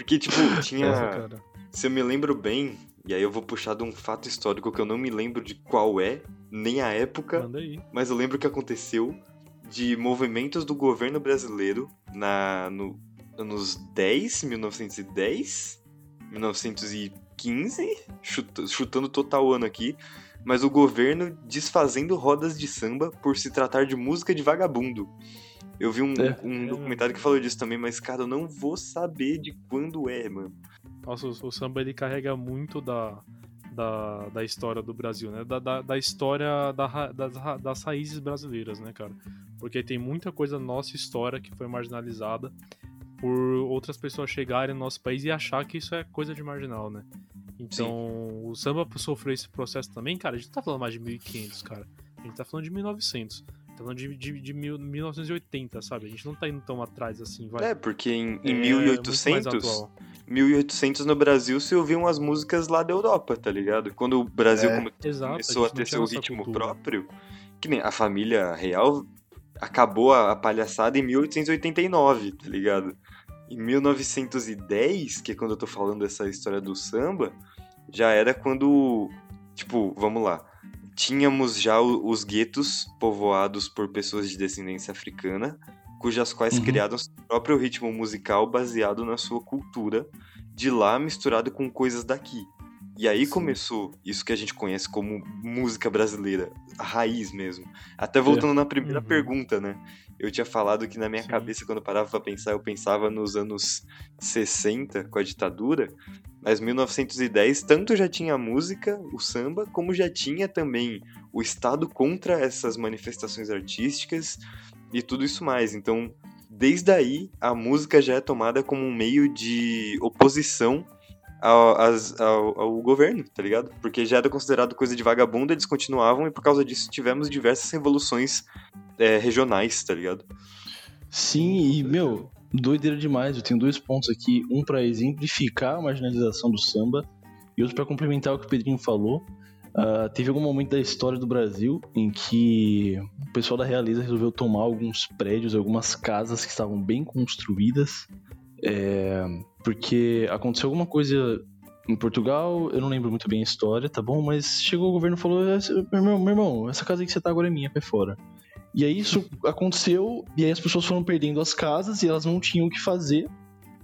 Porque, tipo, tinha. Essa, se eu me lembro bem, e aí eu vou puxar de um fato histórico que eu não me lembro de qual é, nem a época, mas eu lembro que aconteceu de movimentos do governo brasileiro na, no, anos 10, 1910, 1915, chutando, chutando total ano aqui, mas o governo desfazendo rodas de samba por se tratar de música de vagabundo. Eu vi um, é. um documentário que falou disso também, mas, cara, eu não vou saber de quando é, mano. Nossa, o, o samba ele carrega muito da, da, da história do Brasil, né? Da, da, da história da, das, das raízes brasileiras, né, cara? Porque tem muita coisa da nossa história que foi marginalizada por outras pessoas chegarem no nosso país e achar que isso é coisa de marginal, né? Então, Sim. o samba sofreu esse processo também, cara. A gente não tá falando mais de 1500, cara. A gente tá falando de 1900 tá falando de, de, de mil, 1980, sabe? A gente não tá indo tão atrás assim, vai. É, porque em, em é, 1800, 1800 no Brasil se ouviam as músicas lá da Europa, tá ligado? Quando o Brasil é. come, Exato, começou a, a ter seu ritmo cultura. próprio, que nem a família real acabou a, a palhaçada em 1889, tá ligado? Em 1910, que é quando eu tô falando dessa história do samba, já era quando, tipo, vamos lá, tínhamos já os guetos povoados por pessoas de descendência africana, cujas quais uhum. criaram seu próprio ritmo musical baseado na sua cultura, de lá misturado com coisas daqui. E aí Sim. começou isso que a gente conhece como música brasileira, a raiz mesmo. Até voltando é. na primeira uhum. pergunta, né? Eu tinha falado que na minha Sim. cabeça, quando eu parava pra pensar, eu pensava nos anos 60, com a ditadura, mas 1910 tanto já tinha a música, o samba, como já tinha também o Estado contra essas manifestações artísticas e tudo isso mais. Então, desde aí, a música já é tomada como um meio de oposição ao, ao, ao, governo, tá ligado? Porque já era considerado coisa de vagabundo, eles continuavam e por causa disso tivemos diversas revoluções é, regionais, tá ligado? Sim, e meu, doideira demais. Eu tenho dois pontos aqui, um para exemplificar a marginalização do samba e outro para complementar o que o Pedrinho falou. Uh, teve algum momento da história do Brasil em que o pessoal da Realiza resolveu tomar alguns prédios, algumas casas que estavam bem construídas, é, porque aconteceu alguma coisa em Portugal, eu não lembro muito bem a história, tá bom? Mas chegou o governo e falou: meu irmão, meu irmão, essa casa que você tá agora é minha, vai fora. E aí isso aconteceu, e aí as pessoas foram perdendo as casas e elas não tinham o que fazer.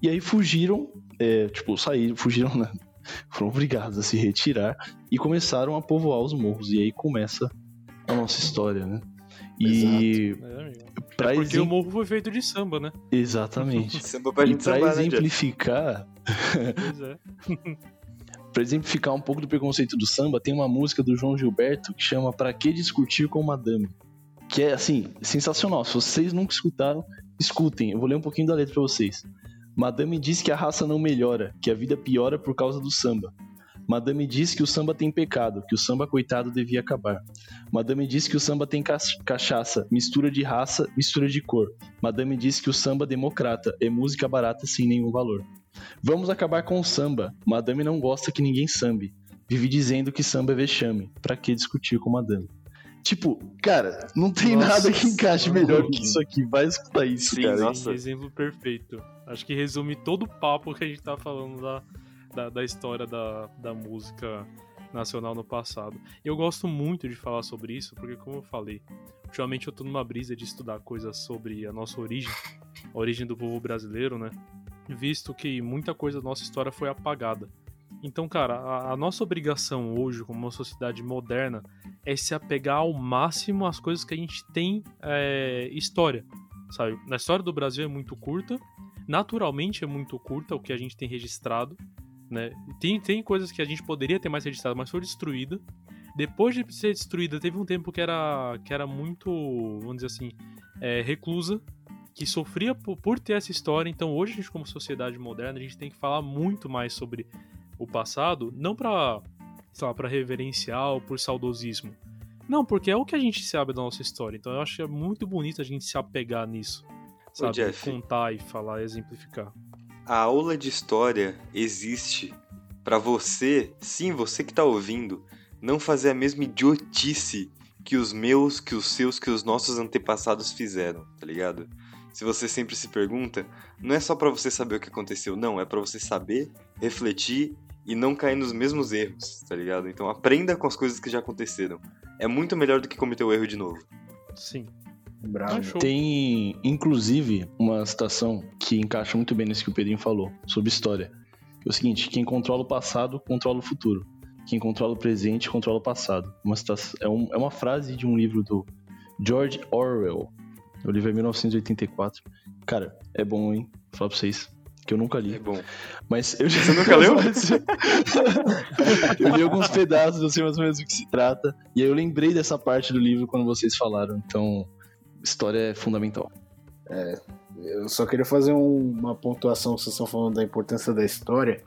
E aí fugiram, é, tipo, saíram, fugiram, né? Foram obrigados a se retirar e começaram a povoar os morros. E aí começa a nossa história, né? E pra é porque o morro foi feito de samba, né? Exatamente. samba pra e pra né, exemplificar. pois é. pra exemplificar um pouco do preconceito do samba, tem uma música do João Gilberto que chama Pra que discutir com madame? Que é assim, sensacional. Se vocês nunca escutaram, escutem. Eu vou ler um pouquinho da letra pra vocês. Madame diz que a raça não melhora, que a vida piora por causa do samba. Madame diz que o samba tem pecado, que o samba coitado devia acabar. Madame diz que o samba tem cachaça, mistura de raça, mistura de cor. Madame diz que o samba democrata é música barata sem nenhum valor. Vamos acabar com o samba. Madame não gosta que ninguém sambe. Vive dizendo que samba é vexame. Pra que discutir com Madame? Tipo, cara, não tem nossa, nada que encaixe melhor que isso aqui. Vai escutar isso, Sim, cara. Nossa. Exemplo perfeito. Acho que resume todo o papo que a gente tá falando da, da, da história da, da música nacional no passado. Eu gosto muito de falar sobre isso, porque como eu falei, ultimamente eu tô numa brisa de estudar coisas sobre a nossa origem, a origem do povo brasileiro, né? Visto que muita coisa da nossa história foi apagada. Então, cara, a, a, nossa obrigação hoje, como uma sociedade moderna, é se apegar ao máximo às coisas que a gente tem é, história, sabe? Na história do Brasil é muito curta, naturalmente é muito curta o que a gente tem registrado, né? Tem, tem coisas que a gente poderia ter mais registrado, mas foi destruída. Depois de ser destruída, teve um tempo que era, que era muito, vamos dizer assim, é, reclusa, que sofria por, por ter essa história. Então, hoje, a gente, como sociedade moderna, a gente tem que falar muito mais sobre o passado, não para para reverenciar ou por saudosismo. Não, porque é o que a gente sabe da nossa história. Então eu acho que é muito bonito a gente se apegar nisso. Sabe? Ô, Jeff, Contar e falar, exemplificar. A aula de história existe para você, sim, você que tá ouvindo, não fazer a mesma idiotice que os meus, que os seus, que os nossos antepassados fizeram, tá ligado? Se você sempre se pergunta, não é só para você saber o que aconteceu, não, é para você saber, refletir e não cair nos mesmos erros, tá ligado? Então aprenda com as coisas que já aconteceram. É muito melhor do que cometer o erro de novo. Sim. Bravo. Tem, inclusive, uma citação que encaixa muito bem nisso que o Pedrinho falou, sobre história. É o seguinte, quem controla o passado, controla o futuro. Quem controla o presente, controla o passado. Uma citação, é, um, é uma frase de um livro do George Orwell. O livro é 1984. Cara, é bom, hein? Vou falar pra vocês que eu nunca li. É bom. Mas eu já... Você nunca leu? eu li alguns pedaços, eu sei mais ou menos do que se trata. E aí eu lembrei dessa parte do livro quando vocês falaram. Então, história é fundamental. É, eu só queria fazer um, uma pontuação, vocês estão falando da importância da história.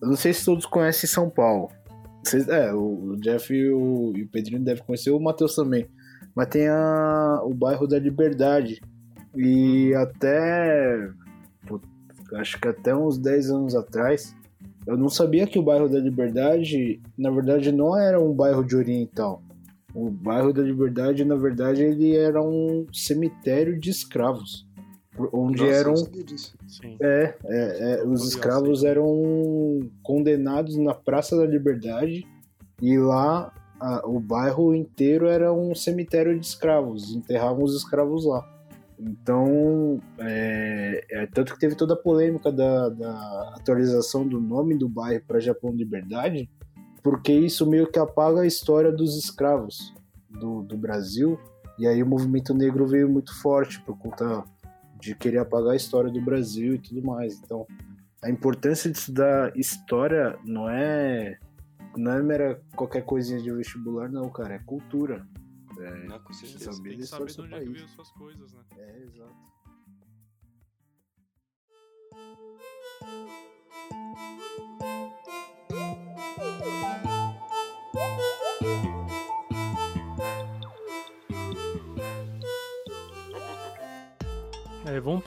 Eu não sei se todos conhecem São Paulo. Vocês, é, o Jeff e o, e o Pedrinho devem conhecer, o Matheus também. Mas tem a, o bairro da Liberdade. E até acho que até uns 10 anos atrás, eu não sabia que o bairro da Liberdade, na verdade, não era um bairro de oriental. O bairro da Liberdade, na verdade, ele era um cemitério de escravos. Onde Nossa, eram. É, é, é, os escravos eram condenados na Praça da Liberdade e lá a, o bairro inteiro era um cemitério de escravos. Enterravam os escravos lá. Então, é, é, tanto que teve toda a polêmica da, da atualização do nome do bairro para Japão Liberdade, porque isso meio que apaga a história dos escravos do, do Brasil, e aí o movimento negro veio muito forte por conta de querer apagar a história do Brasil e tudo mais. Então, a importância de estudar história não é não é mera qualquer coisinha de vestibular, não, cara, é cultura. É, Não, com certeza. Saber tem que saber de onde é que veio suas coisas, né? É, exato. É, vamos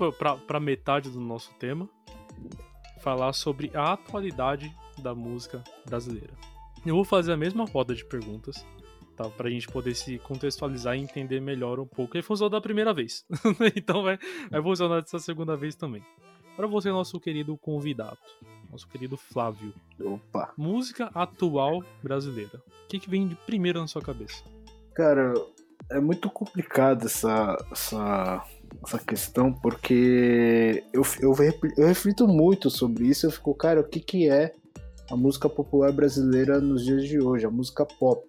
para metade do nosso tema, falar sobre a atualidade da música brasileira. Eu vou fazer a mesma roda de perguntas tá? Pra gente poder se contextualizar e entender melhor um pouco. E funcionou da primeira vez. então vai, vai funcionar dessa segunda vez também. Para você, nosso querido convidado, nosso querido Flávio. Opa! Música atual brasileira. O que, que vem de primeiro na sua cabeça? Cara, é muito complicado essa, essa, essa questão, porque eu, eu, eu reflito muito sobre isso. Eu fico, cara, o que, que é a música popular brasileira nos dias de hoje, a música pop?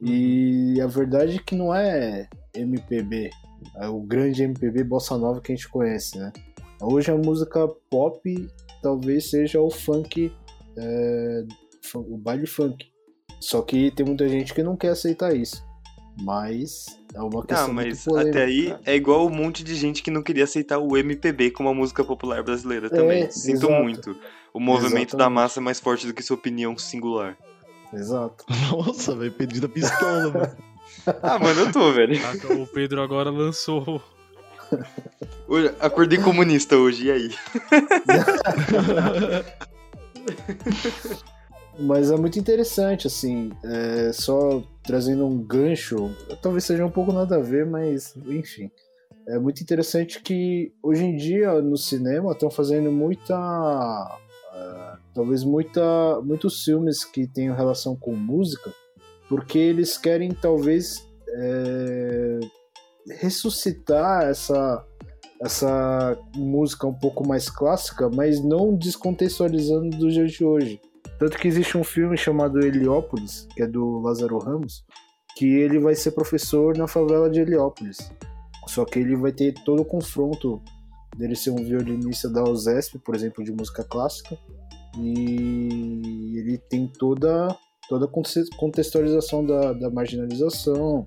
E a verdade é que não é MPB, é o grande MPB bossa nova que a gente conhece, né? Hoje a música pop talvez seja o funk, é, o baile funk. Só que tem muita gente que não quer aceitar isso. Mas é uma questão ah, mas polêmica, até aí é igual um monte de gente que não queria aceitar o MPB como a música popular brasileira também. É, Sinto exato. muito. O movimento da Exatamente. massa é mais forte do que sua opinião singular. Exato. Nossa, velho, pedido a pistola, mano. Ah, mano, eu tô, velho. Caraca, O Pedro agora lançou. Acordei comunista hoje, e aí? Mas é muito interessante, assim, é, só trazendo um gancho, talvez seja um pouco nada a ver, mas enfim. É muito interessante que hoje em dia no cinema estão fazendo muita. é, talvez muita, muitos filmes que tenham relação com música, porque eles querem talvez é, ressuscitar essa, essa música um pouco mais clássica, mas não descontextualizando do dia de hoje. Tanto que existe um filme chamado Heliópolis, que é do Lázaro Ramos, que ele vai ser professor na favela de Heliópolis. Só que ele vai ter todo o confronto dele ser um violinista da USESP, por exemplo, de música clássica, e ele tem toda, toda a conte- contextualização da, da marginalização,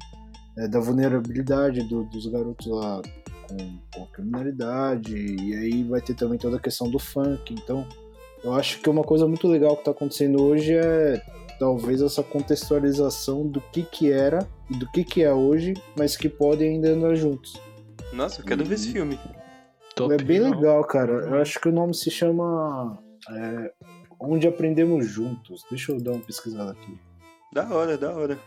é, da vulnerabilidade do- dos garotos lá com, com criminalidade, e aí vai ter também toda a questão do funk. Então, eu acho que uma coisa muito legal que está acontecendo hoje é talvez essa contextualização do que que era e do que que é hoje, mas que podem ainda andar juntos. Nossa, eu quero ver esse filme. Top. é bem legal. legal, cara. Eu acho que o nome se chama é, Onde Aprendemos Juntos. Deixa eu dar uma pesquisada aqui. Da hora, da hora.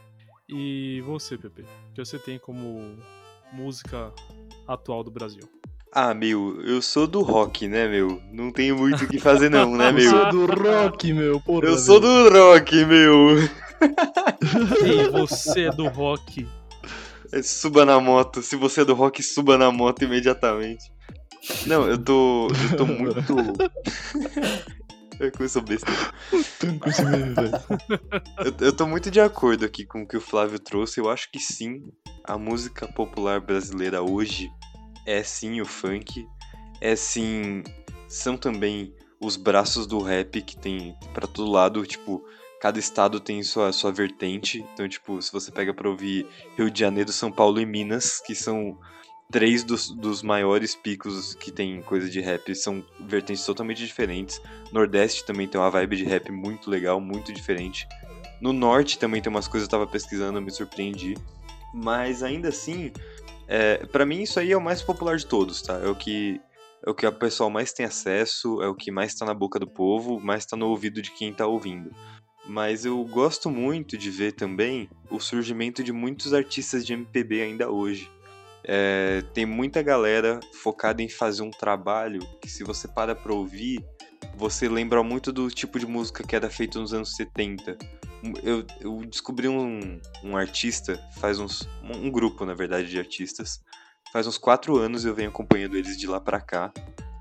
E você, Pepe? O que você tem como música atual do Brasil? Ah, meu, eu sou do rock, né, meu? Não tenho muito o que fazer não, né, Eu meu? sou do rock, meu, porra. Eu sou do rock, meu. Ei, você é do rock. É, Suba na moto. Se você é do rock, suba na moto imediatamente. Não, eu tô. Eu tô muito. Eu começou besta. Eu, eu tô muito de acordo aqui com o que o Flávio trouxe. Eu acho que sim, a música popular brasileira hoje é sim o funk. É sim. São também os braços do rap que tem pra todo lado. Tipo, cada estado tem sua, sua vertente. Então, tipo, se você pega pra ouvir Rio de Janeiro, São Paulo e Minas, que são três dos, dos maiores picos que tem coisa de rap, são vertentes totalmente diferentes. Nordeste também tem uma vibe de rap muito legal, muito diferente. No norte também tem umas coisas que eu tava pesquisando, eu me surpreendi. Mas ainda assim, é, para mim isso aí é o mais popular de todos, tá? É o que é o que o pessoal mais tem acesso, é o que mais tá na boca do povo, mais tá no ouvido de quem tá ouvindo. Mas eu gosto muito de ver também o surgimento de muitos artistas de MPB ainda hoje. É, tem muita galera focada em fazer um trabalho que se você para pra ouvir, você lembra muito do tipo de música que era feito nos anos 70. Eu, eu descobri um, um artista, faz uns. um grupo, na verdade, de artistas. Faz uns quatro anos eu venho acompanhando eles de lá pra cá,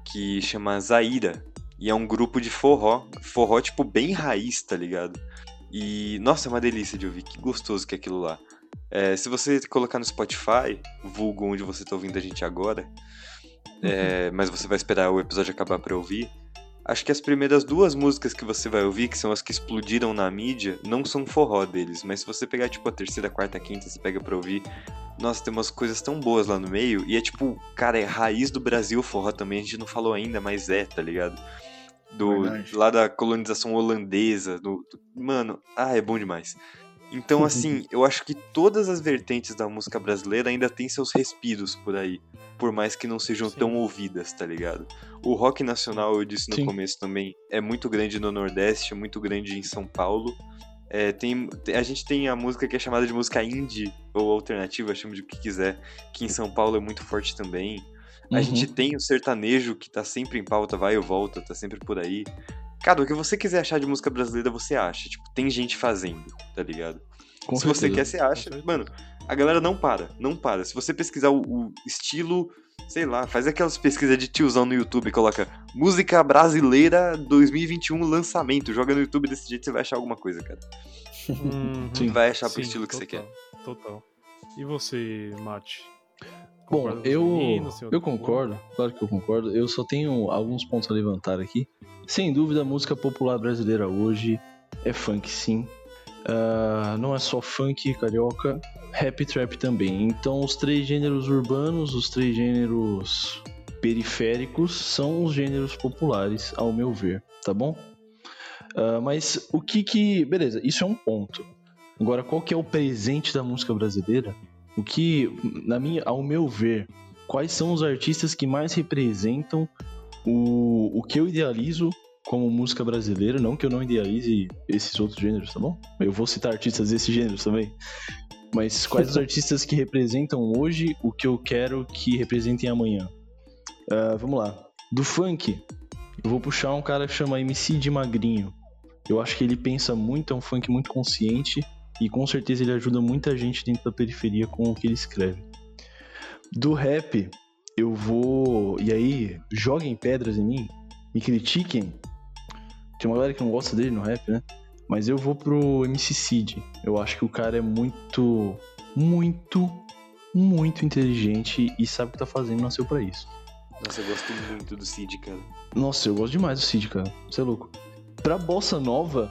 que chama Zaira. E é um grupo de forró, forró tipo bem raiz, tá ligado? E, nossa, é uma delícia de ouvir, que gostoso que é aquilo lá. É, se você colocar no Spotify, vulgo onde você tá ouvindo a gente agora, é, mas você vai esperar o episódio acabar pra ouvir, acho que as primeiras duas músicas que você vai ouvir, que são as que explodiram na mídia, não são forró deles, mas se você pegar tipo a terceira, quarta, quinta, você pega pra ouvir, nossa, tem umas coisas tão boas lá no meio, e é tipo, cara, é raiz do Brasil forró também, a gente não falou ainda, mas é, tá ligado? Do, Verdade. lá da colonização holandesa, do, do- mano, ah, é bom demais. Então, assim, eu acho que todas as vertentes da música brasileira ainda tem seus respiros por aí. Por mais que não sejam Sim. tão ouvidas, tá ligado? O rock nacional, eu disse no Sim. começo também, é muito grande no Nordeste, é muito grande em São Paulo. É, tem, a gente tem a música que é chamada de música indie, ou alternativa, chama de o que quiser, que em São Paulo é muito forte também. A Uhum. gente tem o sertanejo, que tá sempre em pauta, vai e volta, tá sempre por aí. Cara, o que você quiser achar de música brasileira, você acha. Tipo, tem gente fazendo, tá ligado? Com Se você certeza. quer, você acha. Mano, a galera não para, não para. Se você pesquisar o, o estilo sei lá, faz aquelas pesquisas de tiozão no YouTube, coloca música brasileira 2021 lançamento, joga no YouTube desse jeito você vai achar alguma coisa, cara. Uhum. Sim. Vai achar pro Sim, estilo que você total, quer. Total. E você, Mate? Bom, eu, menino, eu concordo, claro que eu concordo. Eu só tenho alguns pontos a levantar aqui. Sem dúvida, a música popular brasileira hoje é funk, sim. Ah, não é só funk, carioca, rap trap também. Então, os três gêneros urbanos, os três gêneros periféricos são os gêneros populares, ao meu ver, tá bom? Ah, mas o que que. Beleza, isso é um ponto. Agora, qual que é o presente da música brasileira? O que, na minha, ao meu ver, quais são os artistas que mais representam o, o que eu idealizo como música brasileira? Não que eu não idealize esses outros gêneros, tá bom? Eu vou citar artistas desses gêneros também. Mas quais os artistas que representam hoje o que eu quero que representem amanhã? Ah, vamos lá. Do funk, eu vou puxar um cara que chama MC de Magrinho. Eu acho que ele pensa muito, é um funk muito consciente e com certeza ele ajuda muita gente dentro da periferia com o que ele escreve. Do rap, eu vou. E aí, joguem pedras em mim, me critiquem. Tem uma galera que não gosta dele no rap, né? Mas eu vou pro MC Cid. Eu acho que o cara é muito, muito, muito inteligente e sabe o que tá fazendo, nasceu pra isso. Nossa, eu gosto muito do Cid, cara. Nossa, eu gosto demais do Cid, cara. Você é louco. Pra bossa nova,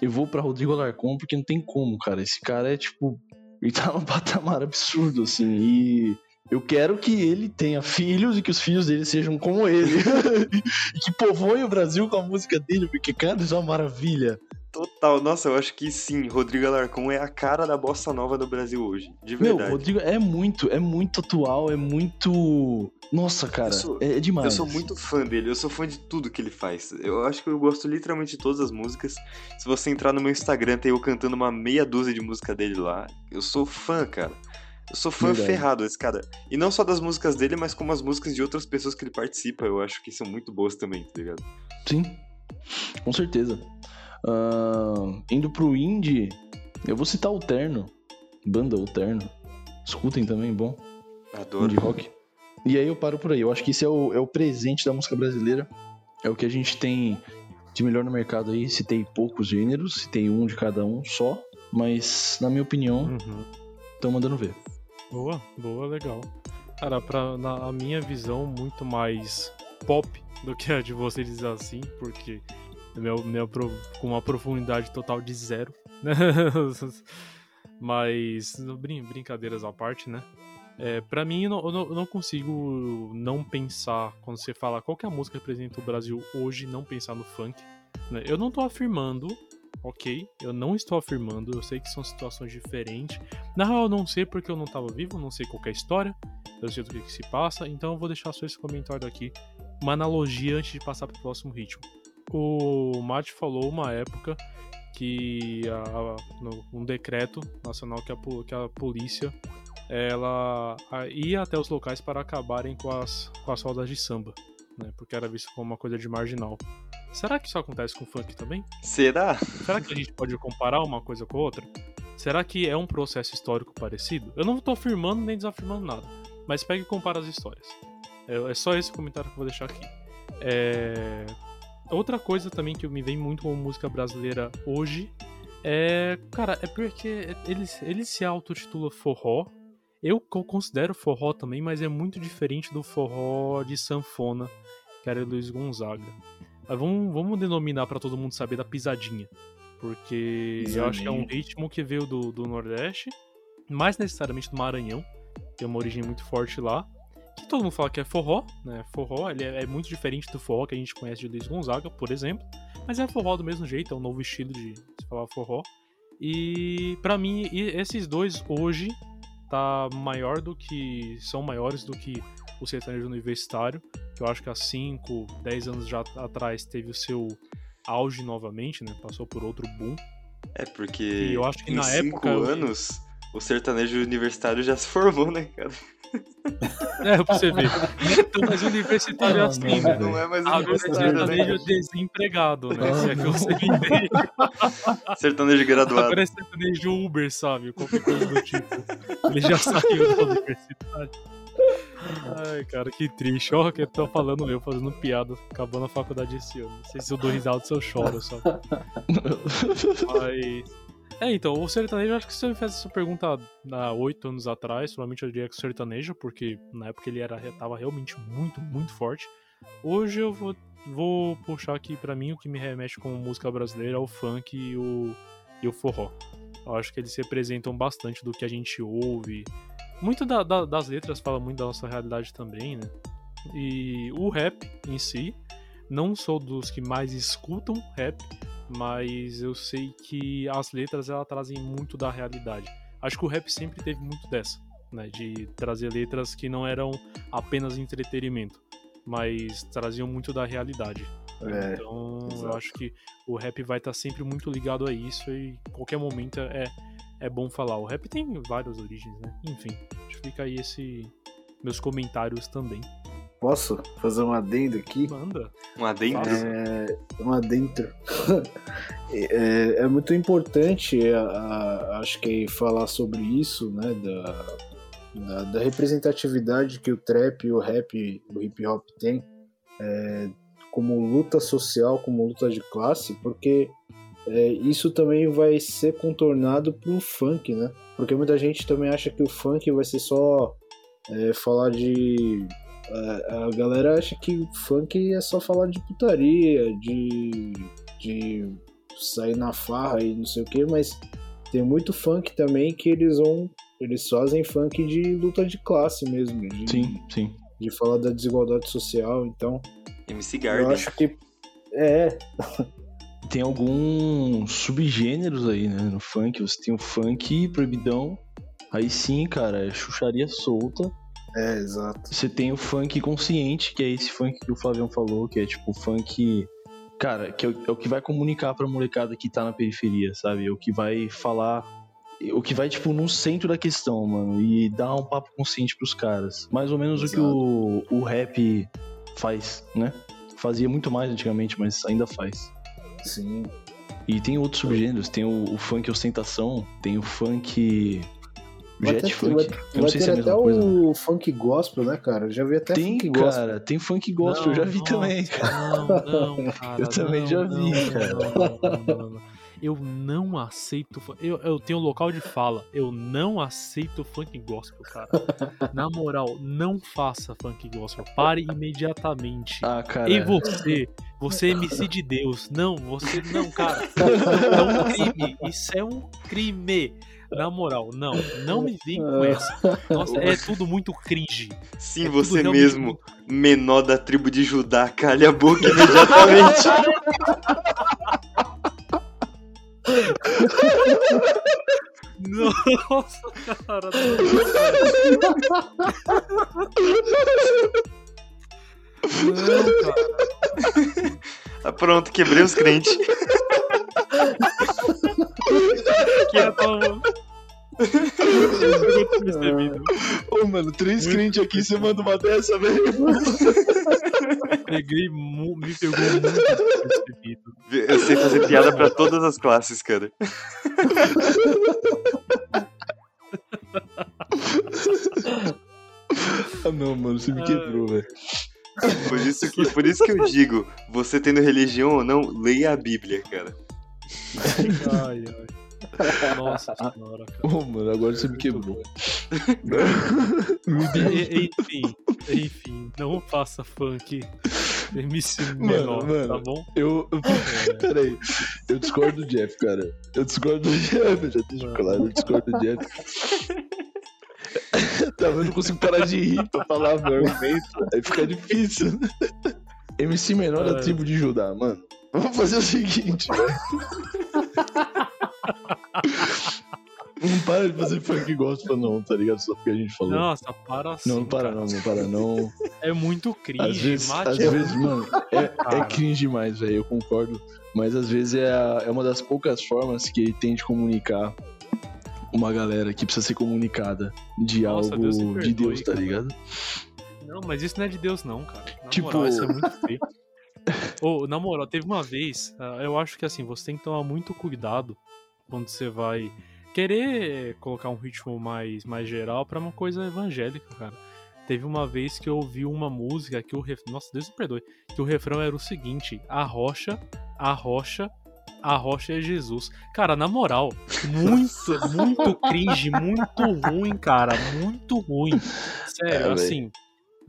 eu vou pra Rodrigo Alarcon porque não tem como, cara. Esse cara é tipo. Ele tá num patamar absurdo, assim. E eu quero que ele tenha filhos e que os filhos dele sejam como ele. e que povoem o Brasil com a música dele, porque, cara, isso é uma maravilha. Total, nossa, eu acho que sim, Rodrigo Alarcon é a cara da bossa nova do Brasil hoje. De Meu, verdade. Rodrigo é muito, é muito atual, é muito. Nossa, cara, sou- é, é demais. Eu sou muito fã dele, eu sou fã de tudo que ele faz. Eu acho que eu gosto literalmente de todas as músicas. Se você entrar no meu Instagram, tem eu cantando uma meia dúzia de música dele lá. Eu sou fã, cara. Eu sou fã Verdade. ferrado desse cara. E não só das músicas dele, mas como as músicas de outras pessoas que ele participa. Eu acho que são muito boas também, tá ligado? Sim, com certeza. Ahn, indo pro indie, eu vou citar o Terno, banda O Terno. Escutem também, bom, Adoro. indie rock. E aí eu paro por aí. Eu acho que isso é o, é o presente da música brasileira. É o que a gente tem de melhor no mercado aí. Citei poucos gêneros, citei um de cada um só. Mas, na minha opinião, Uhum. estão mandando ver. Boa, boa, legal. Cara, pra, na a minha visão, muito mais pop do que a de vocês assim, porque meu, meu, com uma profundidade total de zero. né? Mas, brin- brincadeiras à parte, né? É, pra mim, eu não- eu não consigo não pensar, quando você fala qual que é a música que representa o Brasil hoje, não pensar no funk. né? Eu não tô afirmando, ok? Eu não estou afirmando, eu sei que são situações diferentes. Na real, eu não sei porque eu não tava vivo, não sei qual é a história, eu sei do que, que se passa, então eu vou deixar só esse comentário aqui, uma analogia antes de passar pro próximo ritmo. O Mate falou uma época que a- no- um decreto nacional que a, que a polícia ela ia até os locais para acabarem com as, com as rodas de samba, né? Porque era visto como uma coisa de marginal. Será que isso acontece com o funk também? Será? Será que a gente pode comparar uma coisa com a outra? Será que é um processo histórico parecido? Eu não tô afirmando nem desafirmando nada, mas pega e compara as histórias. É, é só esse comentário que eu vou deixar aqui. É, Outra coisa também que me vem muito com música brasileira hoje é. Cara, é porque ele, ele se autotitula forró. Eu co- considero forró também, mas é muito diferente do forró de sanfona, que era Luiz Gonzaga. Mas vamos, vamos denominar pra todo mundo saber da pisadinha. Porque eu acho que é um ritmo que veio do, do Nordeste, mais necessariamente do Maranhão, tem uma origem muito forte lá. Que todo mundo fala que é forró, né? Forró, ele é, é muito diferente do forró que a gente conhece de Luiz Gonzaga, por exemplo. Mas é forró do mesmo jeito, é um novo estilo de se falar forró. E pra mim, esses dois hoje tá maior do que. são maiores do que o sertanejo universitário, que eu acho que há 5, 10 anos já atrás teve o seu auge novamente, né? Passou por outro boom. É porque E eu acho que em na cinco época eu- anos o sertanejo universitário já se formou, né, cara? É, pra você ver. Não é tão mais universitário Ah, assim, não, né? Não é mais Agora é universitário, né? sertanejo desempregado, né? Ah, Se é que você me entende. Sertanejo graduado. Agora é sertanejo Uber, sabe? Qualquer coisa do tipo. Ele já saiu da universidade. Ai, cara, que triste. Olha que eu tô falando eu, fazendo piada, acabando a faculdade esse ano. Não sei se eu dou risada se eu choro só. Mas. É, então, o sertanejo, acho que se eu me fizesse essa pergunta há oito anos atrás, provavelmente eu diria que o sertanejo, porque na época ele era, tava realmente muito, muito forte. Hoje eu vou, vou puxar aqui para mim o que me remete com música brasileira, o funk e o, e o forró. Eu acho que eles representam bastante do que a gente ouve. Muito da, da, das letras fala muito da nossa realidade também, né? E o rap em si, não sou dos que mais escutam rap, mas eu sei que as letras elas trazem muito da realidade. Acho que o rap sempre teve muito dessa, né? De trazer letras que não eram apenas entretenimento, mas traziam muito da realidade. É, então, exato. eu acho que o rap vai estar tá sempre muito ligado a isso e qualquer momento é, é bom falar. O rap tem várias origens, né? Enfim, fica aí esse meus comentários também. Posso fazer um adendo aqui? Manda. Um adendo? É, um adentro. é, é, muito importante, a, a, acho que, falar sobre isso, né? Da, da, da, representatividade que o trap e o rap, o hip hop tem. É, como luta social, como luta de classe, porque é, isso também vai ser contornado pro funk, né? Porque muita gente também acha que o funk vai ser só é, falar de. A, a, galera acha que funk é só falar de putaria, de, de sair na farra e não sei o que, mas tem muito funk também que eles vão. Eles fazem funk de luta de classe mesmo. De, sim, sim. De falar da desigualdade social, então. MC Garden. Eu acho que. É. Tem alguns subgêneros aí, né? No funk. Você tem o funk proibidão. Aí sim, cara, é chucharia solta. É, exato. Você tem o funk consciente, que é esse funk que o Flavião falou, que é tipo funk. Cara, que é o, é o que vai comunicar pra molecada que tá na periferia, sabe? É o que vai falar o que vai, tipo, no centro da questão, mano, e dar um papo consciente pros caras. Mais ou menos Exato. o que o, o rap faz, né? Fazia muito mais antigamente, mas ainda faz. Sim. E tem outros subgêneros, tem o, o funk ostentação, tem o funk Jet ter, funk. Vai, eu não sei se é a mesma até coisa. o funk gospel, né, cara? Eu já vi até tem, funk gospel. cara, tem funk gospel, não, eu já vi nossa, também, cara. Não, não, cara. eu também não, já vi, não, cara. Eu não aceito. Eu, eu tenho um local de fala. Eu não aceito funk gospel, cara. Na moral, não faça funk gospel. Pare imediatamente. Ah, cara. E você, você é MC de Deus. Não, você. Não, cara. É um crime. Isso é um crime. Na moral, não, não me vem com essa. Nossa, é tudo muito cringe. Sim, é você mesmo, menor da tribo de Judá, calha a boca imediatamente. Nossa, cara. Não, cara. Ah, pronto, quebrei os crentes. que eu tô... Ô, mano, três crentes aqui, você manda uma dessa, velho. Peguei, me pegou muito despercebido. Eu sei fazer piada pra todas as classes, cara. ah, não, mano, você me quebrou, velho. Por isso, que, por isso que eu digo, você tendo religião ou não, leia a Bíblia, cara. Ai, ai. Nossa senhora, cara. Ô, oh, mano, agora você me quebrou. enfim, enfim, não faça funk MC menor, mano, tá bom? Eu. eu é. Peraí, eu discordo do Jeff, cara. Eu discordo do Jeff, já deixo claro, eu discordo do Jeff. tá vendo? Eu não consigo parar de rir pra falar meu argumento. Aí fica difícil. MC menor da tribo de Judá, mano. Vamos fazer o seguinte, velho. Não para de fazer funk gospel, não, tá ligado? Só porque a gente falou. Nossa, para assim. Não, não para não, não para não. É muito cringe, às vezes, às vezes mano, é, é cringe demais, velho, eu concordo. Mas às vezes é, a, é uma das poucas formas que ele tem de comunicar uma galera que precisa ser comunicada de Nossa, algo Deus perdoe, de Deus, tá ligado? Não, mas isso não é de Deus, não, cara. Na tipo. Moral, isso é muito feio. oh, na moral, teve uma vez, uh, eu acho que assim, você tem que tomar muito cuidado quando você vai querer colocar um ritmo mais, mais geral para uma coisa evangélica, cara. teve uma vez que eu ouvi uma música que o ref... Nossa, Deus me perdoe. Que o refrão era o seguinte: A rocha, a rocha, a rocha é Jesus. Cara, na moral, muito, muito cringe, muito ruim, cara. Muito ruim. Sério, é, assim.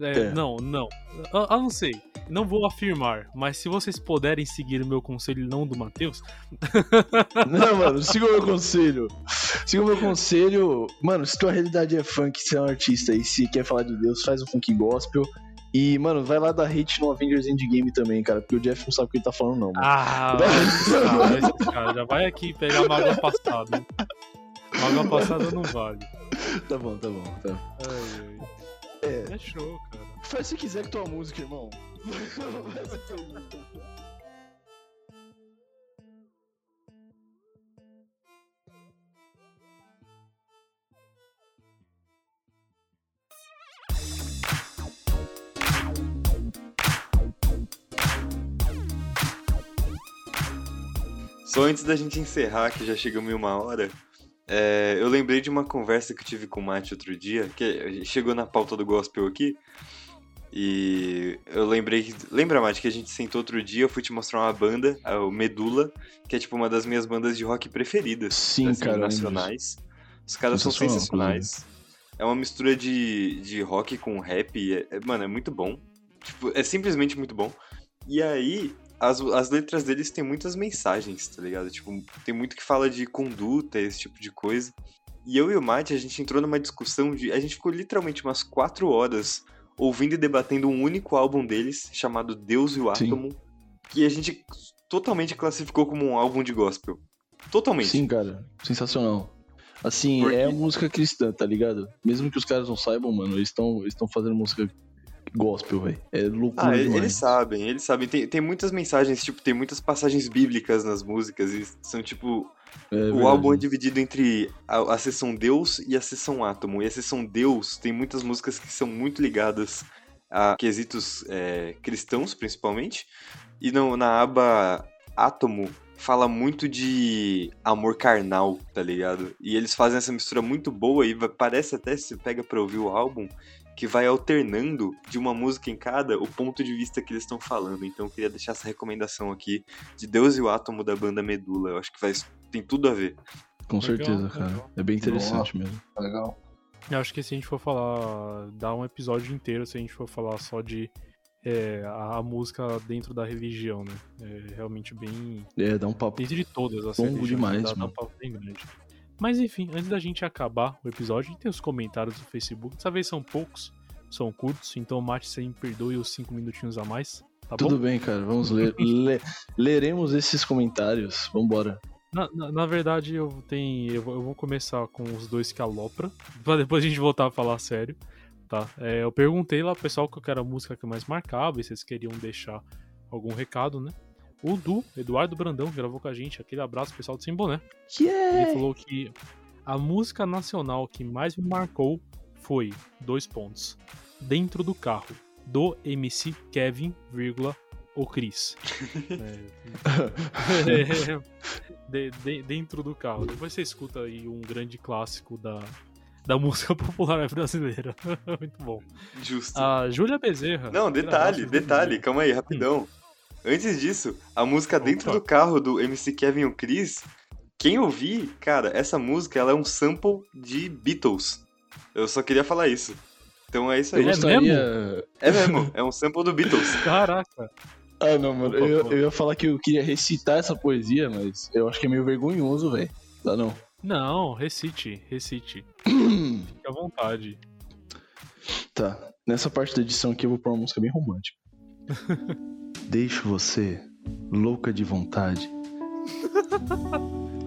É, é. Não, não. Eu, eu, não sei. Não vou afirmar, mas se vocês puderem seguir o meu conselho não do Matheus. não, mano, siga o meu conselho. Siga o meu conselho. Mano, se tua realidade é funk, se é um artista e se quer falar de Deus, faz um funk gospel. E, mano, vai lá dar hate no Avengers Endgame também, cara, porque o Jeff não sabe o que ele tá falando, não. Mano. Ah, cara, cara, já vai aqui pegar uma água passada. Mágoa passada não vale. Tá bom, tá bom. Tá. Ai, ai. É. é show, cara. Faz se quiser com tua música, irmão. Só antes da gente encerrar, que já chegamos em uma hora, é, eu lembrei de uma conversa que eu tive com o Mate outro dia, que chegou na pauta do gospel aqui. E eu lembrei. Lembra, Mate, que a gente sentou outro dia, eu fui te mostrar uma banda, o Medula, que é tipo uma das minhas bandas de rock preferidas. Sim, assim, cara. Nacionais. Os caras são sensacionais. É uma mistura de, de rock com rap. É, é, mano, é muito bom. Tipo, é simplesmente muito bom. E aí, as, as letras deles têm muitas mensagens, tá ligado? Tipo, tem muito que fala de conduta, esse tipo de coisa. E eu e o Mate, a gente entrou numa discussão de. A gente ficou literalmente umas quatro horas ouvindo e debatendo um único álbum deles, chamado Deus e o Átomo, Sim. que a gente totalmente classificou como um álbum de gospel. Totalmente. Sim, cara. Sensacional. Assim, Porque... é música cristã, tá ligado? Mesmo que os caras não saibam, mano, eles estão eles fazendo música gospel, velho. É loucura. Ah, demais. eles sabem, eles sabem. Tem, tem muitas mensagens, tipo, tem muitas passagens bíblicas nas músicas e são tipo. É, o verdade. álbum é dividido entre a, a seção Deus e a seção Átomo. E a seção Deus tem muitas músicas que são muito ligadas a quesitos é, cristãos, principalmente. E no, na aba Átomo fala muito de amor carnal, tá ligado? E eles fazem essa mistura muito boa e parece até, se pega pra ouvir o álbum, que vai alternando de uma música em cada o ponto de vista que eles estão falando. Então eu queria deixar essa recomendação aqui de Deus e o Átomo da banda Medula. Eu acho que faz, tem tudo a ver. Com legal, certeza, cara. Legal. É bem interessante Boa. mesmo. Legal. Eu acho que se a gente for falar, dar um episódio inteiro, se a gente for falar só de é, a, música dentro da religião, né? É realmente bem. É, dá um papo. Dentro de todas as Longo demais, dá, dá um papo bem grande. Mas enfim, antes da gente acabar o episódio, a gente tem os comentários do Facebook. Dessa vez são poucos, são curtos, então Mate, você me perdoe os cinco minutinhos a mais. Tá Tudo bom? bem, cara, vamos ler. Le leremos esses comentários. Vambora. Na, na, na, verdade, eu tenho. Eu vou, eu vou, começar com os dois que alopra, pra depois a gente voltar a falar sério. Tá? É, eu perguntei lá pro pessoal qual era a música que mais marcava, e se eles queriam deixar algum recado, né? O Du, Eduardo Brandão, que gravou com a gente. Aquele abraço pessoal do Simboné. Yeah. Ele falou que a música nacional que mais me marcou foi, dois pontos, Dentro do Carro, do MC Kevin, vírgula, o Cris. é, é, de, de, dentro do carro. Depois você escuta aí um grande clássico da, da música popular brasileira. Muito bom. Justo. A Júlia Bezerra. Não, detalhe, detalhe, calma aí, rapidão. Hum. Antes disso, a música Opa. Dentro do Carro do MC Kevin e o Chris, quem ouvir, cara, essa música ela é um sample de Beatles. Eu só queria falar isso. Então é isso aí. É gostaria... mesmo? É mesmo, é um sample do Beatles. Caraca. Ah, não, mano. Eu, eu, ia falar que eu queria recitar essa poesia, mas eu acho que é meio vergonhoso, velho. Dá não. Não, recite, recite. Fique à vontade. Tá. Nessa parte da edição aqui eu vou pôr uma música bem romântica. Deixo você louca de vontade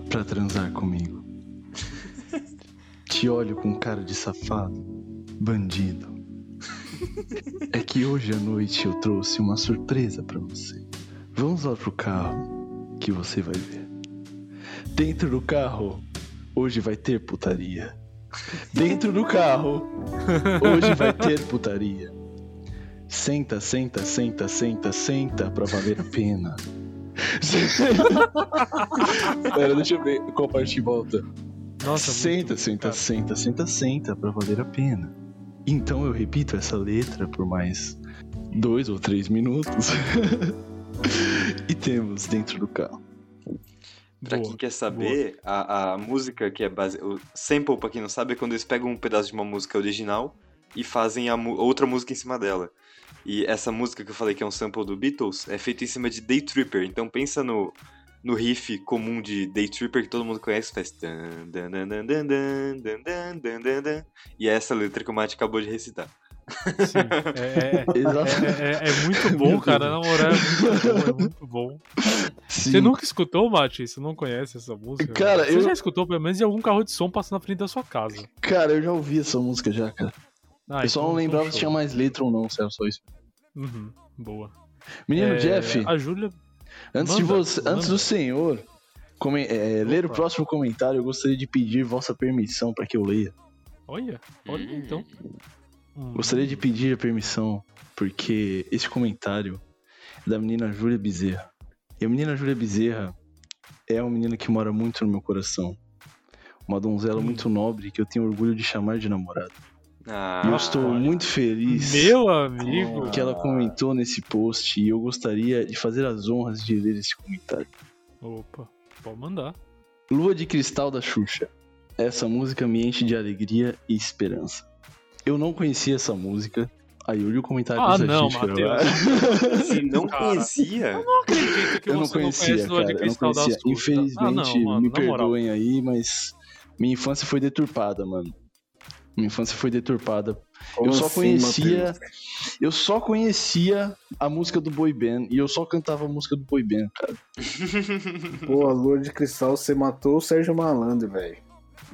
pra transar comigo. Te olho com cara de safado, bandido. É que hoje à noite eu trouxe uma surpresa para você. Vamos lá pro carro que você vai ver. Dentro do carro, hoje vai ter putaria. Dentro do carro, hoje vai ter putaria. Senta, senta, senta, senta, senta pra valer a pena. Pera, deixa eu ver qual parte volta. Nossa, senta, senta, senta, senta, senta pra valer a pena. Então eu repito essa letra por mais dois ou três minutos. e temos dentro do carro. Pra boa, quem quer saber, a, a música que é base. O sample, pra quem não sabe, é quando eles pegam um pedaço de uma música original e fazem a outra música em cima dela. E essa música que eu falei que é um sample do Beatles é feita em cima de Day Tripper. Então pensa no, no riff comum de Day Tripper que todo mundo conhece, faz. E é essa letra que o Matt acabou de recitar. Sim, é, é, é, é, muito bom, cara. Na moral, é muito bom. Você nunca escutou, Mati? Você não conhece essa música? Cara, Você eu... já escutou pelo menos em algum carro de som passando na frente da sua casa? Cara, eu já ouvi essa música já, cara. Ah, eu só então não lembrava se tinha mais letra ou não, era só isso. Uhum, boa. Menino Jeff. A Júlia. Antes, manda, de você, manda. antes do senhor come, é, ler o próximo comentário, eu gostaria de pedir vossa permissão para que eu leia. Olha, olha então. Hum. Gostaria de pedir a permissão, porque esse comentário é da menina Júlia Bezerra. E a menina Júlia Bezerra é uma menina que mora muito no meu coração. Uma donzela hum. muito nobre que eu tenho orgulho de chamar de namorada. Ah, e eu estou olha. muito feliz. Meu amigo! Que ela comentou nesse post e eu gostaria de fazer as honras de ler esse comentário. Opa, pode mandar. Lua de Cristal da Xuxa. Essa música me enche de alegria e esperança. Eu não conhecia essa música. Aí eu li o comentário ah, não, Matheus. Se não cara, conhecia. Eu não acredito que eu você não conhecia, não cara, eu não conhecia. Infelizmente, ah, não, mano, me perdoem aí, mas minha infância foi deturpada, mano. Minha infância foi deturpada. Como eu só assim, conhecia. Mateus? Eu só conhecia a música do Boy Band e eu só cantava a música do Boy Band, cara. Pô, a Lua de Cristal, você matou o Sérgio Malandro, velho.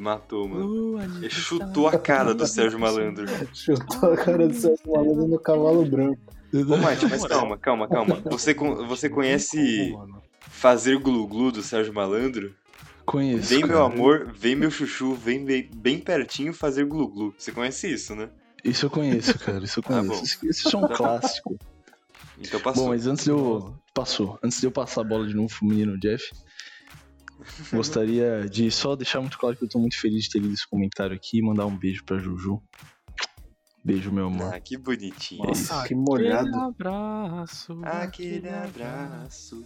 Matou, mano. Ele chutou a cara do Sérgio Malandro. chutou a cara do Sérgio Malandro no cavalo branco. Ô, Mate, mas calma, calma, calma. Você, você conhece Fazer Glu-Glu do Sérgio Malandro? Conheço. Vem cara. meu amor, vem meu chuchu, vem bem, bem pertinho fazer glu-glu. Você conhece isso, né? Isso eu conheço, cara. Isso eu ah, conheço. Ah, isso, é um clássico. Então passou. Bom, mas antes de eu. Passou. Antes de eu passar a bola de novo pro menino Jeff, Gostaria de só deixar muito claro que eu tô muito feliz de ter lido esse comentário aqui e mandar um beijo pra Juju. Beijo, meu amor. Ah, que bonitinho. Nossa, que molhado. Aquele abraço. Aquele abraço.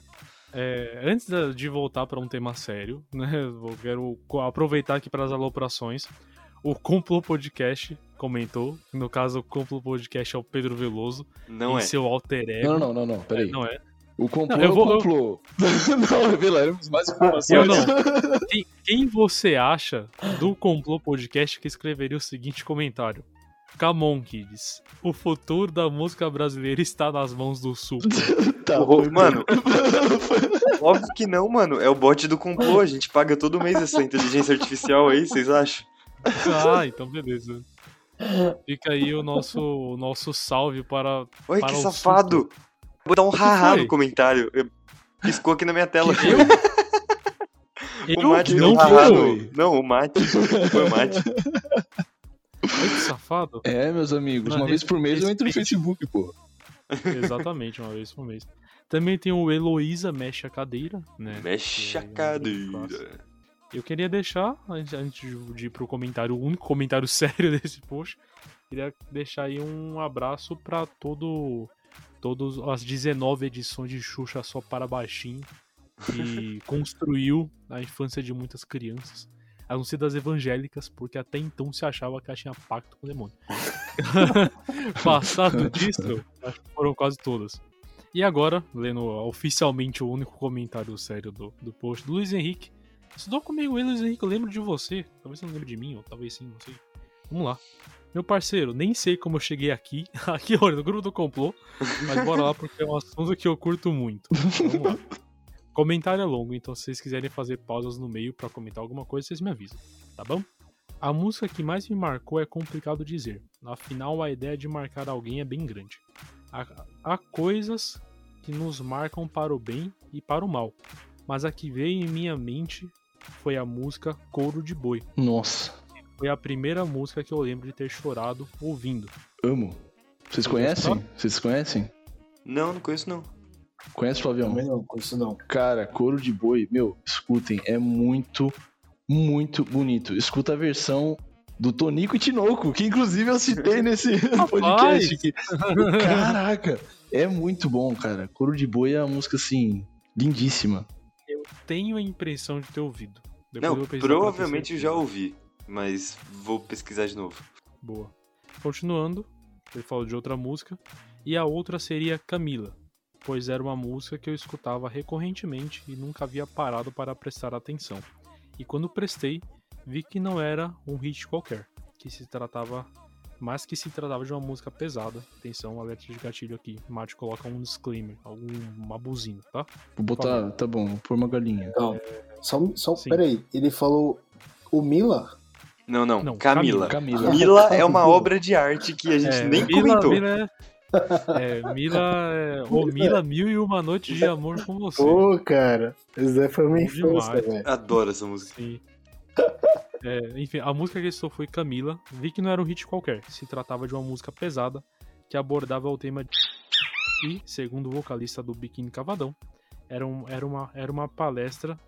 É, antes de voltar para um tema sério, né? Eu quero aproveitar aqui para as aloprações. O Complô Podcast comentou. No caso, o Complô Podcast é o Pedro Veloso. Não é. seu alter ego. Não, não, não, não. Peraí. É, não é. O complô não, eu vou, é o complô. Eu... não, revelaremos mais informações. não. Quem, quem, você acha do Complô Podcast que escreveria o seguinte comentário? Camon Kids. O futuro da música brasileira está nas mãos do Sul. tá, mano. óbvio que não, mano. É o bot do complô. A gente paga todo mês essa inteligência artificial aí, vocês acham? Ah, então beleza. Fica aí o nosso, o nosso salve para. Oi, para que safado! Vou dar um haha no comentário. Piscou aqui na minha tela. Eu? o Mate deu um haha no... Não, o Mate. Foi o Mate. Que safado. É, meus amigos, uma vez por mês eu entro no Facebook, pô. Exatamente, uma vez por mês. Também tem o Heloísa Mexe a Cadeira, né? Mexe a é Cadeira. Eu queria deixar, antes de ir pro comentário, o único comentário sério desse post, queria deixar aí um abraço para todo todas as 19 edições de Xuxa só para baixinho e construiu a infância de muitas crianças. A não ser das evangélicas, porque até então se achava que ela tinha pacto com o demônio. Passado disso, acho que foram quase todas. E agora, lendo oficialmente o único comentário sério do, do post do Luiz Henrique. Estudou comigo ele, Luiz Henrique, eu lembro de você. Talvez você não lembre de mim, ou talvez sim, não sei. Vamos lá. Meu parceiro, nem sei como eu cheguei aqui, aqui olha, no grupo do complô, mas bora lá porque é um assunto que eu curto muito. Vamos lá. Comentário é longo, então se vocês quiserem fazer pausas no meio para comentar alguma coisa, vocês me avisam, tá bom? A música que mais me marcou é complicado dizer, afinal a ideia de marcar alguém é bem grande. Há, há coisas que nos marcam para o bem e para o mal, mas a que veio em minha mente foi a música Couro de Boi. Nossa. Foi a primeira música que eu lembro de ter chorado ouvindo. Amo. Vocês conhecem? Vocês conhecem? Não, não conheço não. Conhece, Flavião? Também não, conheço não. Cara, Couro de Boi, meu, escutem, é muito, muito bonito. Escuta a versão do Tonico e Tinoco, que inclusive eu citei nesse podcast aqui. Caraca, é muito bom, cara. Coro de Boi é uma música assim, lindíssima. Eu tenho a impressão de ter ouvido. Depois Não, provavelmente já ouvi, mas vou pesquisar de novo. Boa. Continuando, ele falou de outra música, e a outra seria Camila, pois era uma música que eu escutava recorrentemente e nunca havia parado para prestar atenção. E quando prestei, vi que não era um hit qualquer, que se tratava mas que se tratava de uma música pesada. Atenção, alerta de gatilho aqui. Mate coloca um disclaimer, alguma buzina, tá? Vou botar, tá bom, por uma galinha. Não, é... só, só peraí, ele falou o Mila? Não, não, não Camila. Camila. Camila é uma obra de arte que a gente é, nem Mila, comentou. Mila é... É, Mila, é, ô Mila, mil e uma noites de amor com você. Pô, cara, isso daí foi minha infância, velho. Adoro essa música. Sim. É, enfim, a música que estou foi Camila. Vi que não era um hit qualquer, se tratava de uma música pesada que abordava o tema de... E, segundo o vocalista do Biquíni Cavadão, era, um, era, uma, era uma palestra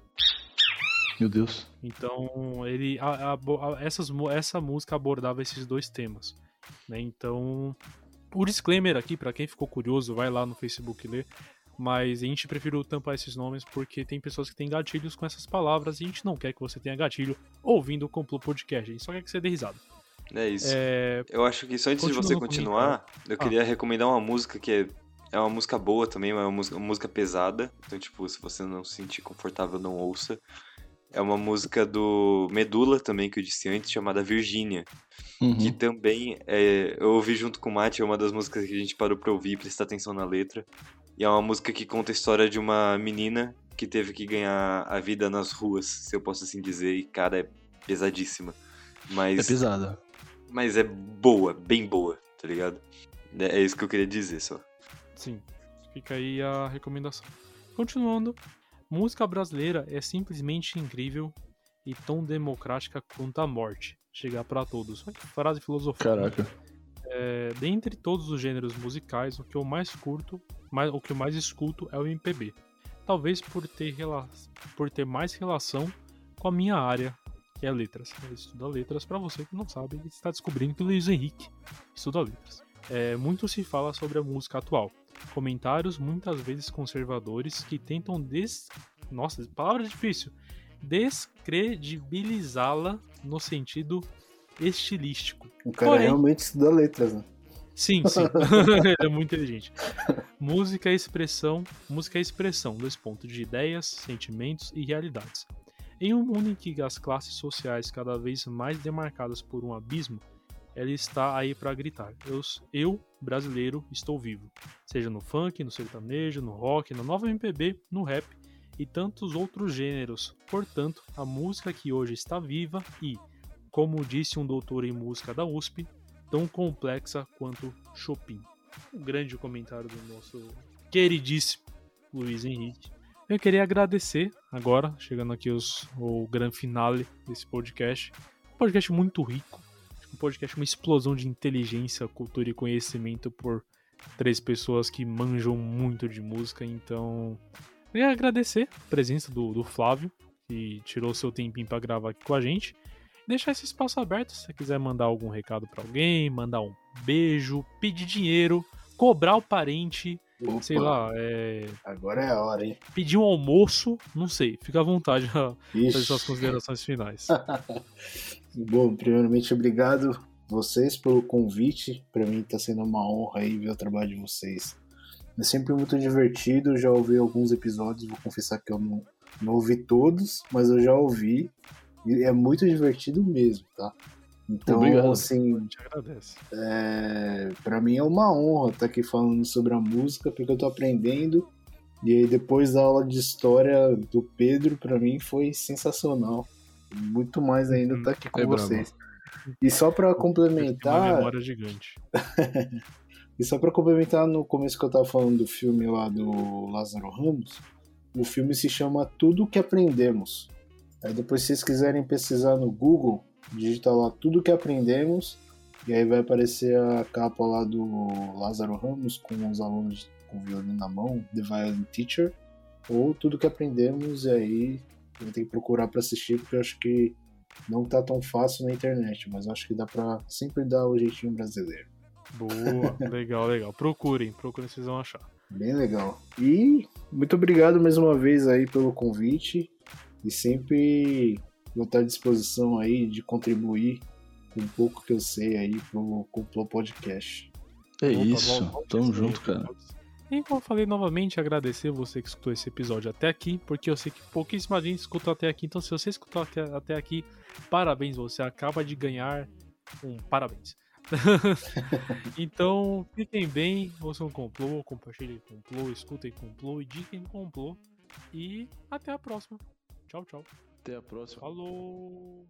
meu Deus. Então, ele a, a, a, essas, essa música abordava esses dois temas. Né? Então, o disclaimer aqui, para quem ficou curioso, vai lá no Facebook ler. Mas a gente preferiu tampar esses nomes porque tem pessoas que têm gatilhos com essas palavras e a gente não quer que você tenha gatilho ouvindo o Complô Podcast. A gente só quer que você dê risada. É isso. É... Eu acho que só antes de você continuar, eu queria ah. recomendar uma música que é, é uma música boa também, é uma música, uma música pesada. Então, tipo, se você não se sentir confortável, não ouça. É uma música do Medula também, que eu disse antes, chamada Virgínia. Uhum. Que também é, eu ouvi junto com o Mate, é uma das músicas que a gente parou pra ouvir e prestar atenção na letra. E é uma música que conta a história de uma menina que teve que ganhar a vida nas ruas, se eu posso assim dizer. E, cara, é pesadíssima. Mas, é pesada. Mas é boa, bem boa, tá ligado? É, é isso que eu queria dizer só. Sim, fica aí a recomendação. Continuando, Música brasileira é simplesmente incrível e tão democrática quanto a morte. Chegar para todos. Frase filosofia. Caraca. É, dentre todos os gêneros musicais, o que eu mais curto, mais, o que eu mais escuto é o MPB. Talvez por ter, por ter mais relação com a minha área, que é letras. Eu estudo letras, para você que não sabe, está descobrindo que o Luiz Henrique estuda letras. É, muito se fala sobre a música atual, Comentários muitas vezes conservadores que tentam des... Nossa, palavra difícil. Descredibilizá-la no sentido estilístico. O cara Porém, realmente estuda letras, né? Sim, sim. Ele é muito inteligente. música é expressão, música é expressão, dois pontos, de ideias, sentimentos e realidades. Em um mundo em que as classes sociais cada vez mais demarcadas por um abismo, ela está aí para gritar. Eu, eu, brasileiro, estou vivo. Seja no funk, no sertanejo, no rock, na nova MPB, no rap e tantos outros gêneros. Portanto, a música que hoje está viva e, como disse um doutor em música da USP, tão complexa quanto Chopin. Um grande comentário do nosso queridíssimo Luiz Henrique. Eu queria agradecer agora, chegando aqui os, o grande finale desse podcast. Um podcast muito rico, um podcast, uma explosão de inteligência, cultura e conhecimento por três pessoas que manjam muito de música. Então, queria agradecer a presença do, do Flávio, que tirou seu tempinho para gravar aqui com a gente. Deixar esse espaço aberto se você quiser mandar algum recado para alguém, mandar um beijo, pedir dinheiro, cobrar o parente, Opa. sei lá, é... Agora é a hora, hein? Pedir um almoço, não sei, fica à vontade a fazer suas considerações finais. Bom, primeiramente, obrigado vocês pelo convite. Para mim está sendo uma honra aí ver o trabalho de vocês. É sempre muito divertido. Já ouvi alguns episódios, vou confessar que eu não, não ouvi todos, mas eu já ouvi. E é muito divertido mesmo, tá? Então, Obrigado. assim, é, para mim é uma honra estar aqui falando sobre a música, porque eu tô aprendendo. E aí depois da aula de história do Pedro, para mim foi sensacional muito mais ainda estar tá aqui com é vocês. Bravo. E só para complementar. Uma memória gigante. e só para complementar no começo que eu tava falando do filme lá do Lázaro Ramos, o filme se chama Tudo que Aprendemos. Aí depois, se vocês quiserem pesquisar no Google, digita lá Tudo que Aprendemos, e aí vai aparecer a capa lá do Lázaro Ramos com os alunos com violino na mão, The Violin Teacher, ou Tudo que Aprendemos, e aí eu tenho que procurar para assistir, porque eu acho que não tá tão fácil na internet, mas acho que dá pra sempre dar o jeitinho brasileiro. Boa, legal, legal. Procurem, procurem, vocês vão achar. Bem legal. E muito obrigado mais uma vez aí pelo convite e sempre vou estar à disposição aí de contribuir com um pouco que eu sei aí pro Complô Podcast. É Opa, isso, tamo junto, cara. E como eu falei novamente, agradecer você que escutou esse episódio até aqui, porque eu sei que pouquíssima gente escutou até aqui, então se você escutou até, até aqui, parabéns, você acaba de ganhar um parabéns. então, fiquem bem, ouçam complô, compartilhem complô, escutem complô, indiquem complô e até a próxima. Tchau, tchau. Até a próxima. Falou!